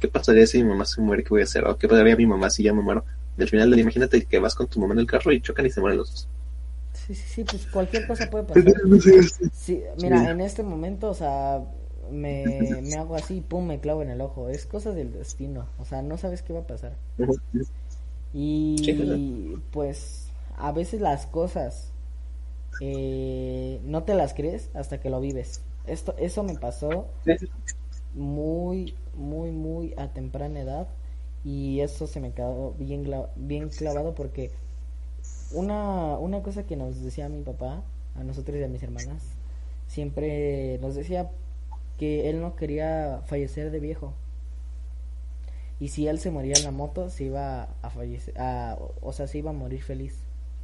qué pasaría si mi mamá se muere, qué voy a hacer, o qué pasaría a mi mamá si ya me muero. Y al final, imagínate que vas con tu mamá en el carro y chocan y se mueren los dos. Sí, sí, sí, pues cualquier cosa puede pasar. Sí, mira, Sí. en este momento, o sea, me, me hago así, pum, me clavo en el ojo. Es cosa del destino, o sea, no sabes qué va a pasar. Y Sí, pues a veces las cosas eh, no te las crees hasta que lo vives. Esto, eso me pasó muy, muy, muy a temprana edad y eso se me quedó bien, bien clavado porque una, una cosa que nos decía mi papá, a nosotros y a mis hermanas, siempre nos decía que él no quería fallecer de viejo. Y si él se moría en la moto, se iba a fallecer, a- o sea, se iba a morir feliz,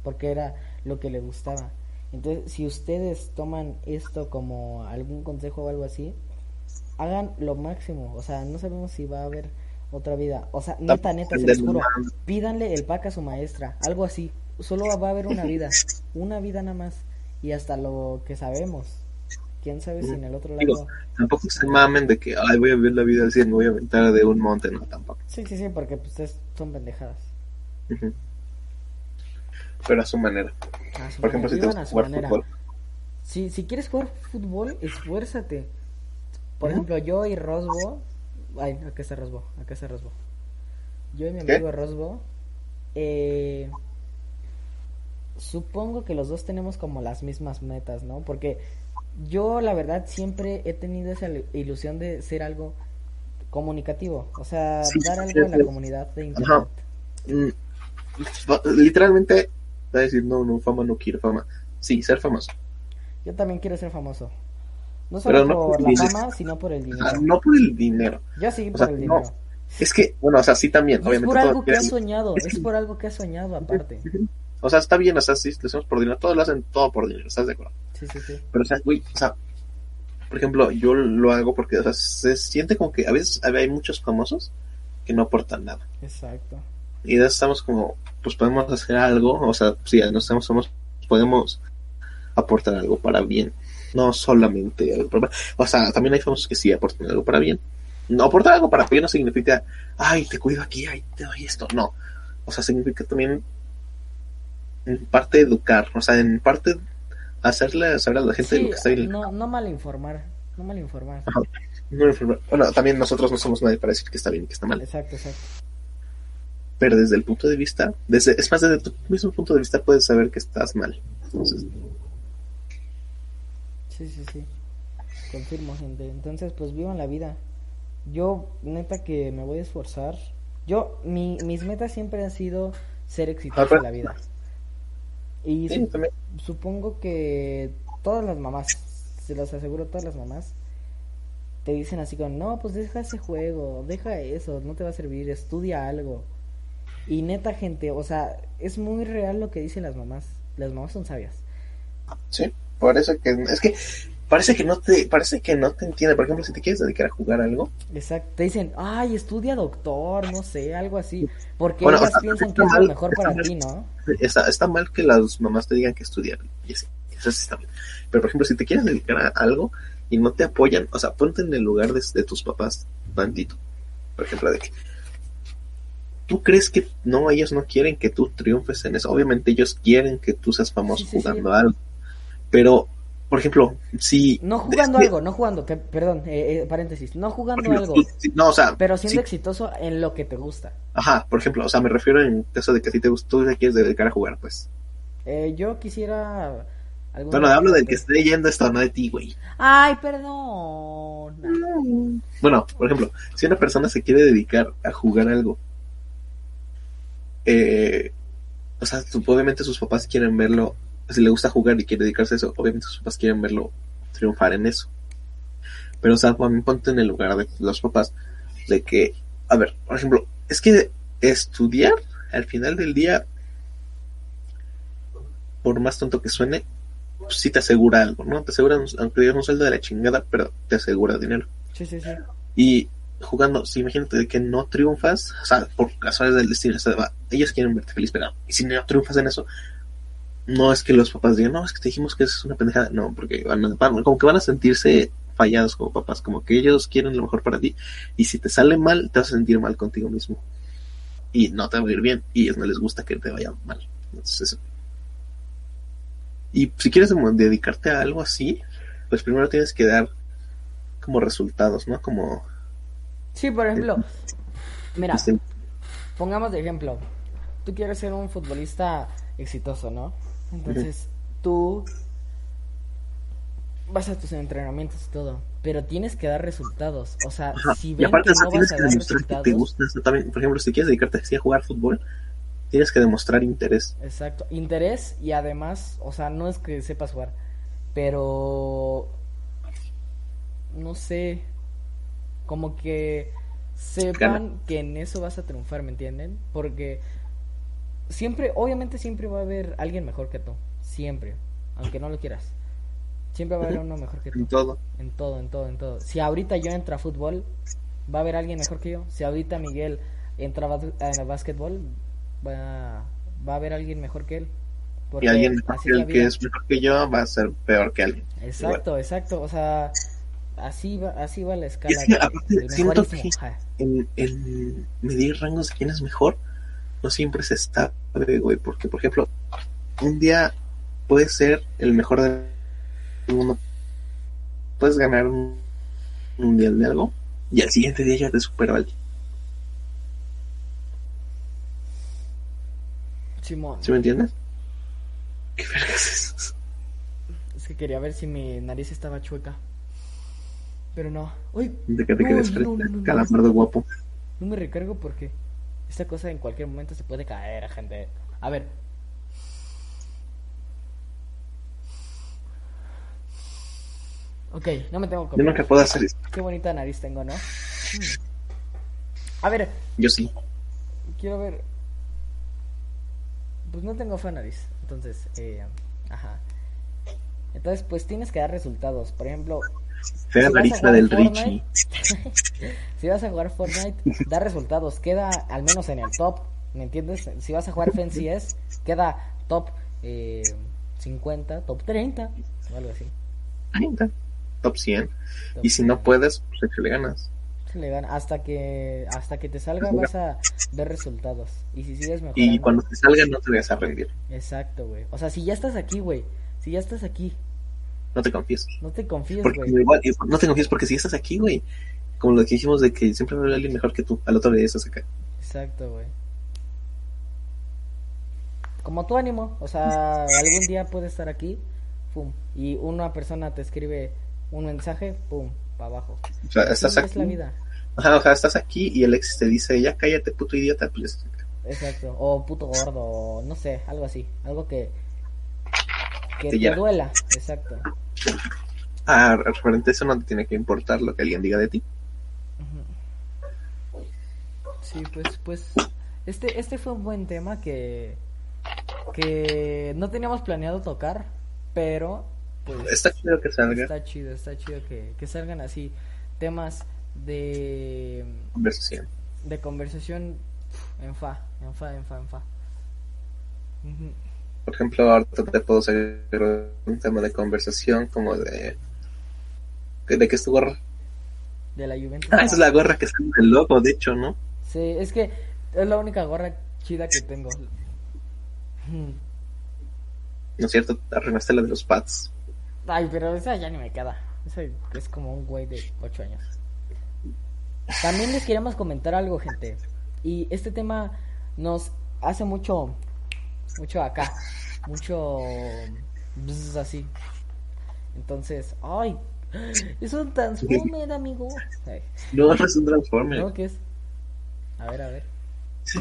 porque era lo que le gustaba. Entonces, si ustedes toman esto como algún consejo o algo así, hagan lo máximo. O sea, no sabemos si va a haber otra vida. O sea, neta, neta, se los juro. Pídanle el pack a su maestra, algo así. Solo va a haber una vida, una vida nada más. Y hasta lo que sabemos. Quién sabe si en el otro lado. tampoco se mamen de que, ay, voy a vivir la vida así, me voy a aventar de un monte, no, tampoco. Sí, sí, sí, porque pues son pendejadas. Pero a su manera. Por ejemplo, si te gusta jugar fútbol. Si, si quieres jugar fútbol, esfuérzate. Por ejemplo, yo y Rosbo. Ay, acá está Rosbo. Acá está Rosbo. Yo y mi amigo Rosbo. Eh, supongo que los dos tenemos como las mismas metas, ¿no? Porque yo, la verdad, siempre he tenido esa ilusión de ser algo comunicativo. O sea, dar algo en la comunidad de internet. Mm, literalmente, va a decir, no, no, fama no quiero fama. Sí, ser famoso. Yo también quiero ser famoso. No solo por, la fama, sino por el dinero. no por el dinero. Yo sí, por el dinero. Es que, bueno, o sea, sí también, obviamente. Es por algo que has soñado, es por algo que has soñado aparte. O sea, está bien, o sea, sí, lo hacemos por dinero, todos lo hacen todo por dinero, ¿estás de acuerdo? Sí, sí, sí. Pero, o sea, güey, o sea, por ejemplo, yo lo hago porque, o sea, se siente como que a veces hay muchos famosos que no aportan nada. Exacto. Y ya estamos como, pues podemos hacer algo, o sea, si ya no estamos, somos, podemos aportar algo para bien, no solamente, o sea, también hay famosos que sí aportan algo para bien. No aportar algo para bien no significa, ay, te cuido aquí, ay, te doy esto, no. O sea, significa también en parte educar, o sea, en parte hacerle saber a la gente lo que está ahí. No, no mal informar, no mal informar. Bueno, también nosotros no somos nadie para decir que está bien y que está mal. Exacto, exacto. Pero desde el punto de vista, desde, es más, desde tu mismo punto de vista puedes saber que estás mal. Entonces... Sí, sí, sí. Confirmo, gente. Entonces, pues vivan la vida. Yo, neta, que me voy a esforzar. Yo, mi, mis metas siempre han sido ser exitoso en la vida. Y supongo que todas las mamás, se los aseguro, todas las mamás, te dicen así como, no, pues deja ese juego, deja eso, no te va a servir, estudia algo. Y neta gente, o sea, es muy real lo que dicen las mamás. Las mamás son sabias. Sí, por eso que es que parece que no te parece que no te entiende, por ejemplo, si te quieres dedicar a jugar algo. Exacto, te dicen, "Ay, estudia doctor, no sé, algo así." Porque ellas piensan que es lo mejor para ti, ¿no? Está, está mal que las mamás te digan que estudiar, y eso sí está bien. Pero por ejemplo, si te quieres dedicar a algo y no te apoyan, o sea, ponte en el lugar de, de tus papás tantito. Por ejemplo, de que ¿Tú crees que no, ellos no quieren que tú triunfes en eso? Obviamente ellos quieren que tú seas famoso jugando algo. Pero, por ejemplo, si... No jugando algo, no jugando, perdón, eh, eh, paréntesis, no jugando algo. no, o sea... Pero siendo exitoso en lo que te gusta. Ajá, por ejemplo, o sea, me refiero en caso de que ti te gusta, tú te quieres dedicar a jugar, pues. Eh, yo quisiera... Bueno, hablo del que esté yendo esto, no de ti, güey. Ay, perdón. Bueno, por ejemplo, si una persona se quiere dedicar a jugar algo eh, o sea, obviamente sus papás quieren verlo, si le gusta jugar y quiere dedicarse a eso, obviamente sus papás quieren verlo triunfar en eso. Pero, o sea, también ponte en el lugar de los papás de que, a ver, por ejemplo, es que estudiar al final del día, por más tonto que suene, pues sí te asegura algo, ¿no? Te asegura, aunque digas un sueldo de la chingada, pero te asegura dinero. Sí, sí, sí. Y jugando, si imagínate que no triunfas, o sea, por razones del destino, ellos quieren verte feliz, pero y si no triunfas en eso, no es que los papás digan, no, es que te dijimos que es una pendejada, no, porque van a, como que van a sentirse fallados como papás, como que ellos quieren lo mejor para ti, y si te sale mal, te vas a sentir mal contigo mismo, y no te va a ir bien, y a ellos no les gusta que te vaya mal, entonces Y si quieres dedicarte a algo así, pues primero tienes que dar como resultados, ¿no? Como Sí, por ejemplo, mira, pongamos de ejemplo, tú quieres ser un futbolista exitoso, ¿no? Entonces, tú vas a tus entrenamientos y todo, pero tienes que dar resultados. O sea, si ven que no vas a dar resultados... te gusta también, por ejemplo, si quieres dedicarte a jugar fútbol, tienes que demostrar interés. Exacto, interés y además, o sea, no es que sepas jugar, pero no sé, como que sepan que en eso vas a triunfar, ¿me entienden? Porque siempre, obviamente siempre va a haber alguien mejor que tú, siempre. aunque no lo quieras. Siempre va a haber uno mejor que tú. En todo. En todo, en todo, en todo. Si ahorita yo entro a fútbol, va a haber alguien mejor que yo. Si ahorita Miguel entra a básquetbol, va, va a haber alguien mejor que él. Y Porque alguien mejor así que es la el que es mejor que yo va a ser peor que alguien. Exacto, exacto. O sea, así va, así va la escala Es que, de- aparte, siento que-. En, en medir rangos de quién es mejor, no siempre se sabe, güey. Porque, por ejemplo, un día puedes ser el mejor del mundo. Puedes ganar un mundial de algo y al siguiente día ya te superó alguien. Simón, ¿Sí me entiendes? ¿Qué vergas es eso? es que quería ver si mi nariz estaba chueca. Pero no. Uy, De que te Uy, quedes no, frente no, no, no. calamardo guapo. no me recargo porque esta cosa en cualquier momento se puede caer, gente. A ver. Ok, no me tengo que Yo nunca puedo hacer eso. Qué bonita nariz tengo, ¿no? A ver, Yo sí. quiero ver. Pues no tengo fea nariz. Entonces, eh, ajá. Entonces, pues tienes que dar resultados. Por ejemplo, Fea Si vas a nariz la jugar del Fortnite, Richie. si vas a jugar Fortnite, da resultados. Queda al menos en el top. ¿Me entiendes? Si vas a jugar FNCS, queda top eh, 50, top 30, o algo así. 30, Top 100. Top Y si no 30. puedes, pues le ganas. Se le gana. Hasta que, hasta que te salga vas a ver resultados. Y si sigues mejorando. Y cuando te salga, no te vayas a rendir. Exacto, güey. O sea, si ya estás aquí, güey. Si ya estás aquí, No te confíes. no te confíes, Porque güey. igual, no te confíes porque si estás aquí, güey. Como lo que dijimos de que siempre va a haber alguien mejor que tú. Al otro día estás acá. Exacto, güey. Como tu ánimo, o sea, algún día puede estar aquí, pum, y una persona te escribe un mensaje, pum, para abajo. O sea, estás aquí. es la vida. Ajá, o sea, estás aquí y Alexis te dice, ya cállate, puto idiota. Pues. Exacto. O puto gordo, o no sé, algo así. Algo que, que Te duela. Exacto. Ah, referente a eso no te tiene que importar lo que alguien diga de ti. Sí, pues, pues, este, este fue un buen tema que, que no teníamos planeado tocar, pero, pues, Está chido que salga Está chido, está chido que, que salgan así temas de, conversación. de conversación en fa, en fa, en fa, en fa. Ujú. Por ejemplo, ahorita te puedo hacer un tema de conversación como de... ¿De qué es tu gorra? De la Juventus. Ah, esa es la gorra que sale del logo, de hecho, ¿no? Sí, es que es la única gorra chida que tengo. ¿No es cierto? Arruinaste la de los pads. Ay, pero esa ya ni me queda. Esa es como un güey de 8 años. También les queríamos comentar algo, gente. Y este tema nos hace mucho, mucho acá. Mucho bzz, así. Entonces, ay, es un Transformer, amigo. Ay, No, no es un Transformer. ¿No? ¿Qué es? A ver, a ver.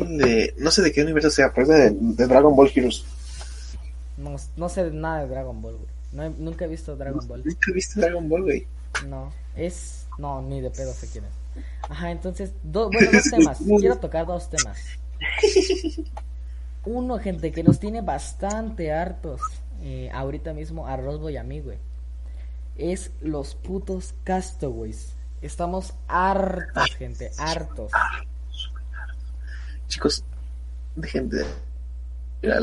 De... No sé de qué universo sea, pero es de, de Dragon Ball Heroes. No, no sé nada de Dragon Ball, güey. No he- nunca he visto Dragon Ball. Nunca viste Dragon Ball, güey. No, es. No, ni de pedo sé quién es. Ajá, entonces, do- bueno, dos temas. Quiero tocar dos temas. Uno, gente, que nos tiene bastante hartos. eh, ahorita mismo a Rosbo y a mí, güey. Es los putos castaways. Estamos hartos, gente, hartos. Chicos, dejen de tirar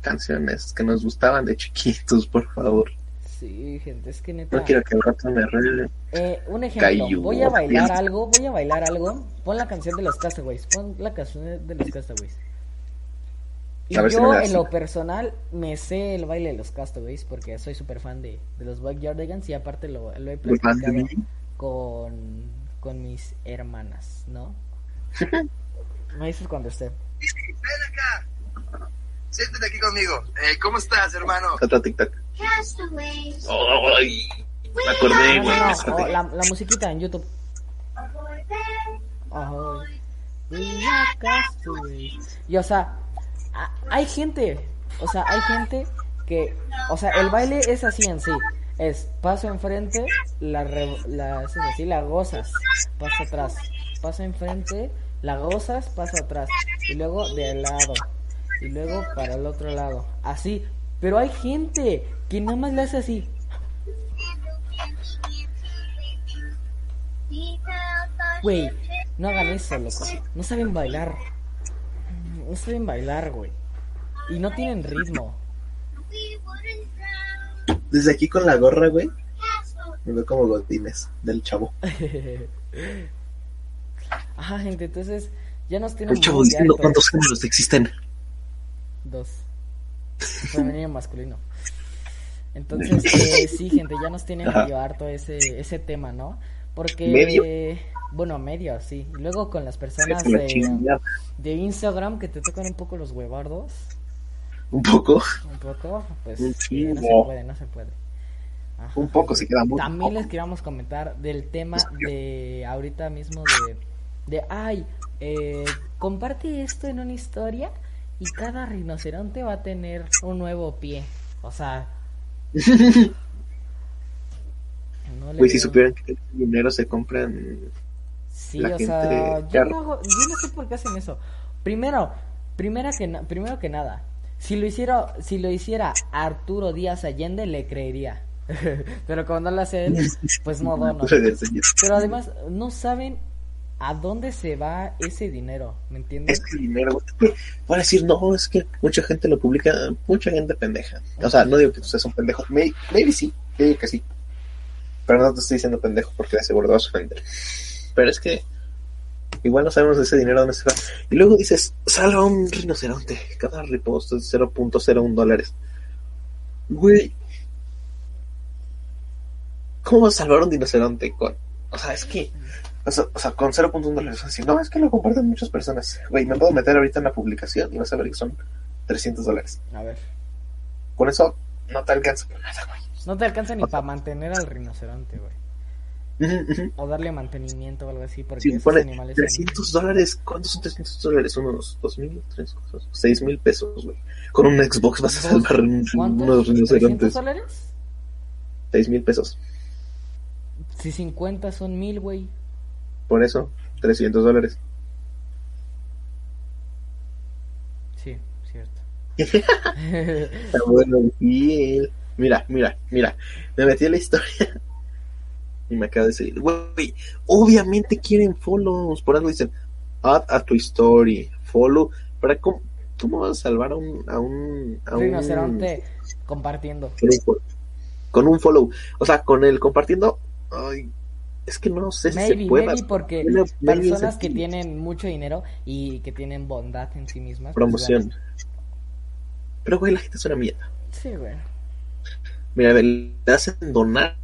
canciones que nos gustaban de chiquitos, por favor. Sí, gente, es que neta. No quiero que el rato me arregle. Eh, un ejemplo, voy a bailar algo, voy a bailar algo. Pon la canción de los Castaways, pon la canción de los Castaways. Y A ver si yo, en lo personal, me sé el baile de los Castaways porque soy súper fan de, de los Backyardigans y aparte lo, lo he platicado con, con mis hermanas, ¿no? Me dices cuando esté. Ven acá. Siéntate aquí conmigo. Eh, ¿Cómo estás, hermano? TikTok. Castaways. Ay, me acordé, No, güey. no, no, oh, la, la musiquita en YouTube. Ahoy. We are castaways. Y o sea, hay gente, o sea, hay gente que, o sea, el baile es así en sí. Es paso enfrente, la, la así, la gozas, paso atrás, paso enfrente, la gozas, paso atrás, y luego de lado, y luego para el otro lado, así, Pero hay gente que nada más le hace así. Güey, no hagan eso, loco. No saben bailar. No saben bailar, güey. Y no tienen ritmo. Desde aquí con la gorra, güey. Me veo como Godines del chavo. Ajá, gente, entonces ya nos tienen El chavo diciendo cuántos géneros existen. Dos. Femenino y masculino. Entonces, eh, sí, gente, ya nos tienen Ajá. medio harto ese, ese tema, ¿no? Porque, ¿Medio? Bueno, medio, sí. Luego con las personas de, de Instagram que te tocan un poco los huevardos, Un poco. un poco, pues sí, no se puede, no se puede. Ajá. Un poco, se queda muy También poco. les queríamos comentar del tema de ahorita mismo de, de ay, eh, comparte esto en una historia y cada rinoceronte va a tener un nuevo pie. O sea, no le Güey, si supieran que el dinero se compran. Sí, la o sea, yo no, hago- yo no sé por qué hacen eso. Primero, primera que na- primero que nada, si lo hiciera, si lo hiciera Arturo Díaz Allende le creería. Pero cuando lo hace él, pues no dono. Pero además no saben a dónde se va ese dinero, ¿me entiendes? Este dinero. Van a decir, no, es que mucha gente lo publica, mucha gente pendeja. O sea, no digo que tú seas un pendejo. Maybe, maybe sí, yo digo que sí. Pero no te estoy diciendo pendejo porque de seguro te vas a ofender. Pero es que igual no sabemos de ese dinero dónde se va. Y luego dices, salva un rinoceronte. Cada repost es 0.01 dólares. Güey. ¿Cómo vas a salvar un rinoceronte con.? O sea, es que. O sea, o sea, con 0.1 dólares. Así, no, es que lo comparten muchas personas. Güey, me puedo meter ahorita en la publicación y vas a ver que son 300 dólares. A ver, Con eso no te alcanza para nada, güey. no te alcanza ni para mantener al rinoceronte, güey. O darle mantenimiento o algo así, porque esos pone animales... son- 300 dólares, ¿cuántos son 300 dólares? Unos 2.000, 3, 6 mil pesos, güey. Con un Xbox vas a salvar unos ¿300 rinocerontes. dólares? 6 mil pesos. Si 50 son mil, güey. Por eso, 300 dólares. Sí, cierto. Está bueno, bien. Mira, mira, mira. Me metí a la historia y me acaba de decir, güey, obviamente quieren follows. Por algo dicen, add a tu story, follow. ¿Para cómo, cómo vas a salvar a un. A un, a Rinoceronte compartiendo. con un follow? Con un follow. O sea, con el compartiendo. Ay, es que no sé si se pueda. maybe porque maybe personas que tienen mucho dinero y que tienen bondad en sí mismas. pues, Promoción. Pero, güey, la gente es una mierda. Sí, güey. Mira, a ver, le hacen donar.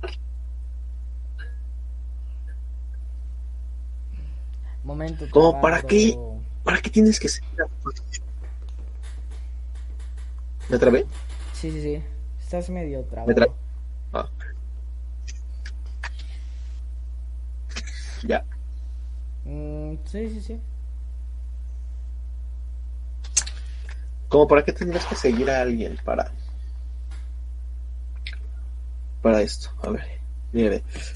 Momento. ¿Cómo para qué? ¿Para qué tienes que ser? ¿Me trabé? Sí, sí, sí. Estás medio Me trabado. tra- Ah. Ya. Mm, sí, sí, sí. ¿Cómo para qué tendrás que seguir a alguien para para esto? A ver,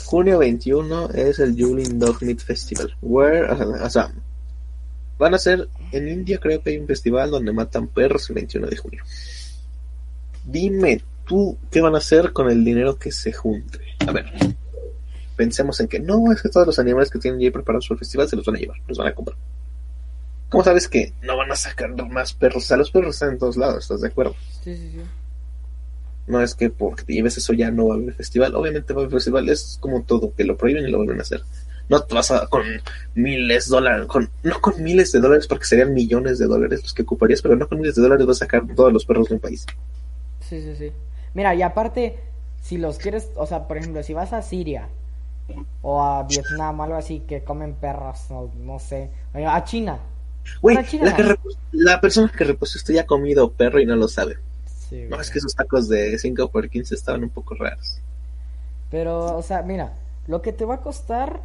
junio 21 es el Yulin Dog Meat Festival. Where, sea, van a ser en India creo que hay un festival donde matan perros el 21 de junio. Dime tú qué van a hacer con el dinero que se junte. A ver, pensemos en que no es que todos los animales que tienen ya preparados para el festival se los van a llevar, los van a comprar. ¿Cómo sabes que no van a sacar más perros? O sea, los perros están en todos lados, ¿estás de acuerdo? Sí, sí, sí. No es que porque te lleves eso ya no va a haber festival. Obviamente va a haber festival, es como todo, que lo prohíben y lo vuelven a hacer. No te vas a con miles de dólares, con, no con miles de dólares porque serían millones de dólares los que ocuparías, pero no con miles de dólares vas a sacar todos los perros de un país. Sí, sí, sí. Mira, y aparte, si los quieres, o sea, por ejemplo, si vas a Siria o a Vietnam, algo así, que comen perros, no, no sé, a China. Güey, la, la persona que repuso esto ya ha comido perro y no lo sabe. Sí, No, es que esos tacos de 5 por 15 estaban un poco raros. Pero, o sea, mira, lo que te va a costar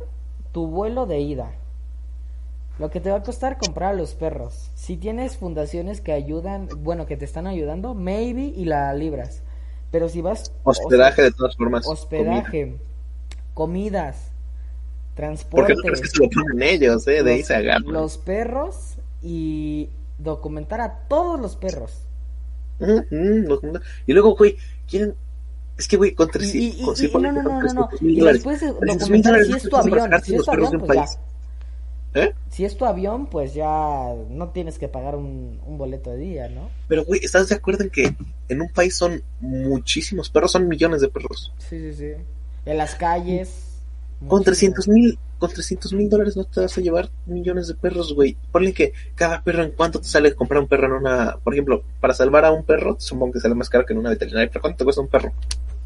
tu vuelo de ida. Lo que te va a costar comprar a los perros. Si tienes fundaciones que ayudan, bueno, que te están ayudando, maybe y la libras. Pero si vas... o sea, Hospedaje de todas formas. comida. hospedaje, comidas, Porque transporte, no crees que se lo ponen ellos, eh, de ahí se agarran. los perros y documentar a todos los perros. Ujú, ujú, los mandan. Y luego, güey, quieren. Es que, güey, con Y, 300 y- con- y- sí, y- ponle no, que no, son no, no, no. 300 mil Y después de 300 mil documentar si es tu avión, si es tu pues ya. ¿Eh? Si es tu avión, pues ya no tienes que pagar un, un boleto de día, ¿no? Pero, güey, ¿estás de acuerdo en que en un país son muchísimos perros? Son millones de perros. Sí, sí, sí. En las calles. Con muchísimo. 300 mil, con 300 mil dólares no te vas a llevar millones de perros, güey. Ponle que cada perro, ¿en cuánto te sale comprar un perro en una, por ejemplo, para salvar a un perro, supongo que sale más caro que en una veterinaria, pero ¿cuánto te cuesta un perro?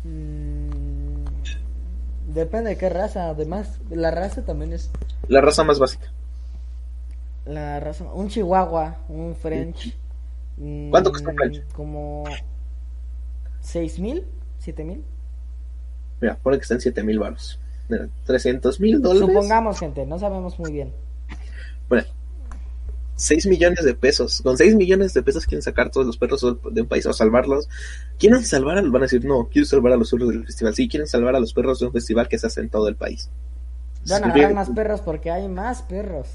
Mm, depende de qué raza. Además, la raza también es. La raza más básica. La raza. Un chihuahua, un French. mm, ¿Cuánto cuesta un French? Como. ¿Seis mil? ¿Siete mil? Mira, pone que están 7 mil baros. 300 mil dólares. Supongamos, gente, no sabemos muy bien. Bueno, 6 millones de pesos. Con 6 millones de pesos quieren sacar todos los perros de un país o salvarlos. ¿Quieren salvar a Van a decir, no, quiero salvar a los perros del festival. Sí, quieren salvar a los perros de un festival que se hace en todo el país. Van a agarrar más perros porque hay más perros.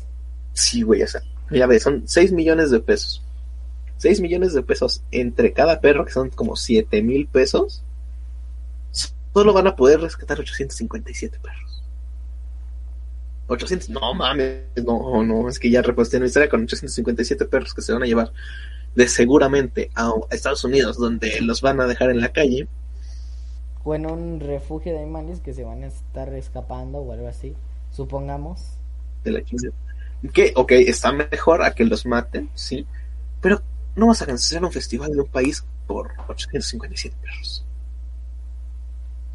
Sí, güey, o sea, ya ves, son 6 millones de pesos. 6 millones de pesos entre cada perro, que son como 7 mil pesos. Solo van a poder rescatar 857 perros. 800, no mames, no, no, es que ya reposté una historia con 857 perros que se van a llevar de seguramente a Estados Unidos, donde los van a dejar en la calle. O en un refugio de animales que se van a estar escapando o algo así. Supongamos. de la. Que, ok, está mejor a que los maten, sí, pero no vas a cancelar un festival de un país por 857 perros.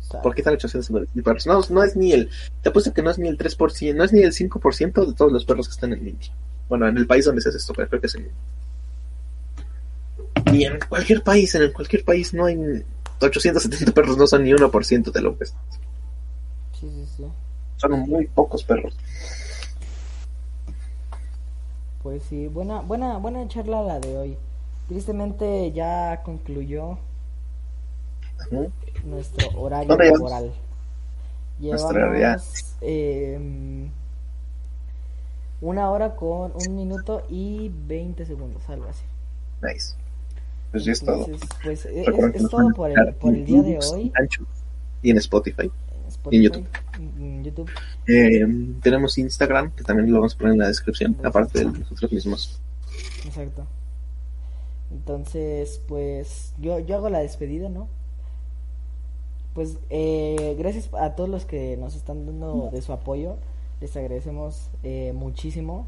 O sea, ¿Por qué están 857 perros? No, no es ni el, te apuesto que no es ni el 3%, no es ni el 5% de todos los perros que están en India. Bueno, en el país donde se hace esto, pero creo que es en Ni en cualquier país, en cualquier país no hay 870 perros, no son ni 1% de lo que es. Sí, sí, sí. Son muy pocos perros. Pues sí, buena, buena, buena charla la de hoy. Tristemente ya concluyó Nuestro horario ¿Dónde llevamos? laboral. Llevamos horario. eh, una hora con un minuto y 20 segundos, algo así. Nice. Pues ya es todo. Pues es, que es todo por el, por día de hoy. y en Spotify. YouTube. en- en YouTube. Eh, tenemos Instagram, que también lo vamos a poner en la descripción, aparte de nosotros mismos. Exacto. Entonces, pues yo, yo hago la despedida, ¿no? Pues eh, gracias a todos los que nos están dando de su apoyo. Les agradecemos eh, muchísimo.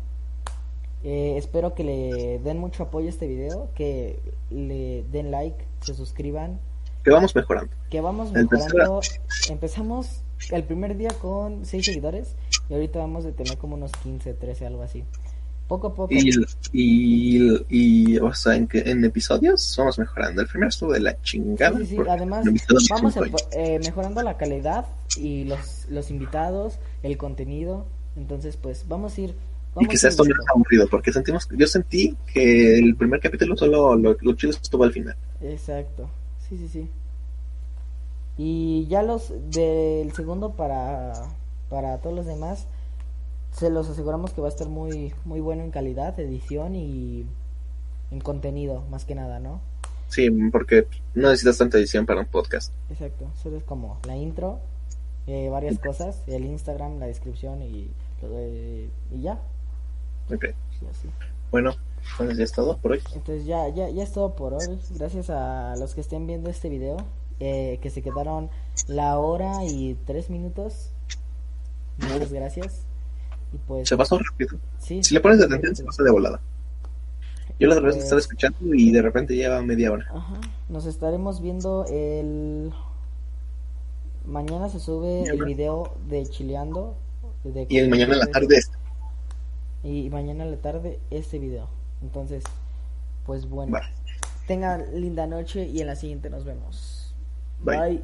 Eh, espero que le den mucho apoyo a este video, que le den like, se suscriban, Que vamos mejorando. que vamos mejorando. Empezamos el primer día con 6 seguidores y ahorita vamos a tener como unos 15, 13, algo así. Poco a poco. Y, y, y o sea, en, en episodios vamos mejorando. El primero estuvo de la chingada. Sí, sí, Además, vamos eh, mejorando la calidad y los, los invitados, el contenido. Entonces, pues vamos a ir. Y que sea esto menos aburrido, porque sentimos, yo sentí que el primer capítulo solo lo, lo chido estuvo al final. Exacto. Sí, sí, sí. Y ya los del segundo para, para todos los demás, se los aseguramos que va a estar muy, muy bueno en calidad, edición y en contenido, más que nada, ¿no? Sí, porque no necesitas tanta edición para un podcast. Exacto. Solo es como la intro, eh, varias cosas, el Instagram, la descripción y, de- y ya. Ok. Sí, así. Bueno, pues ya es todo por hoy. Entonces ya, ya, ya es todo por hoy. Gracias a los que estén viendo este video, eh, que se quedaron la hora y tres minutos. Muchas gracias. Y pues Se pasó rápido. sí, Si le pones atención, se pasa de volada. Yo la otra vez Pues- estaba escuchando y de repente lleva media hora. Ajá. Nos estaremos viendo el mañana se sube el video de chileando de Y el mañana en la tarde es- y mañana en la tarde este video. Entonces, pues bueno, tengan linda noche y en la siguiente nos vemos. Bye. Bye.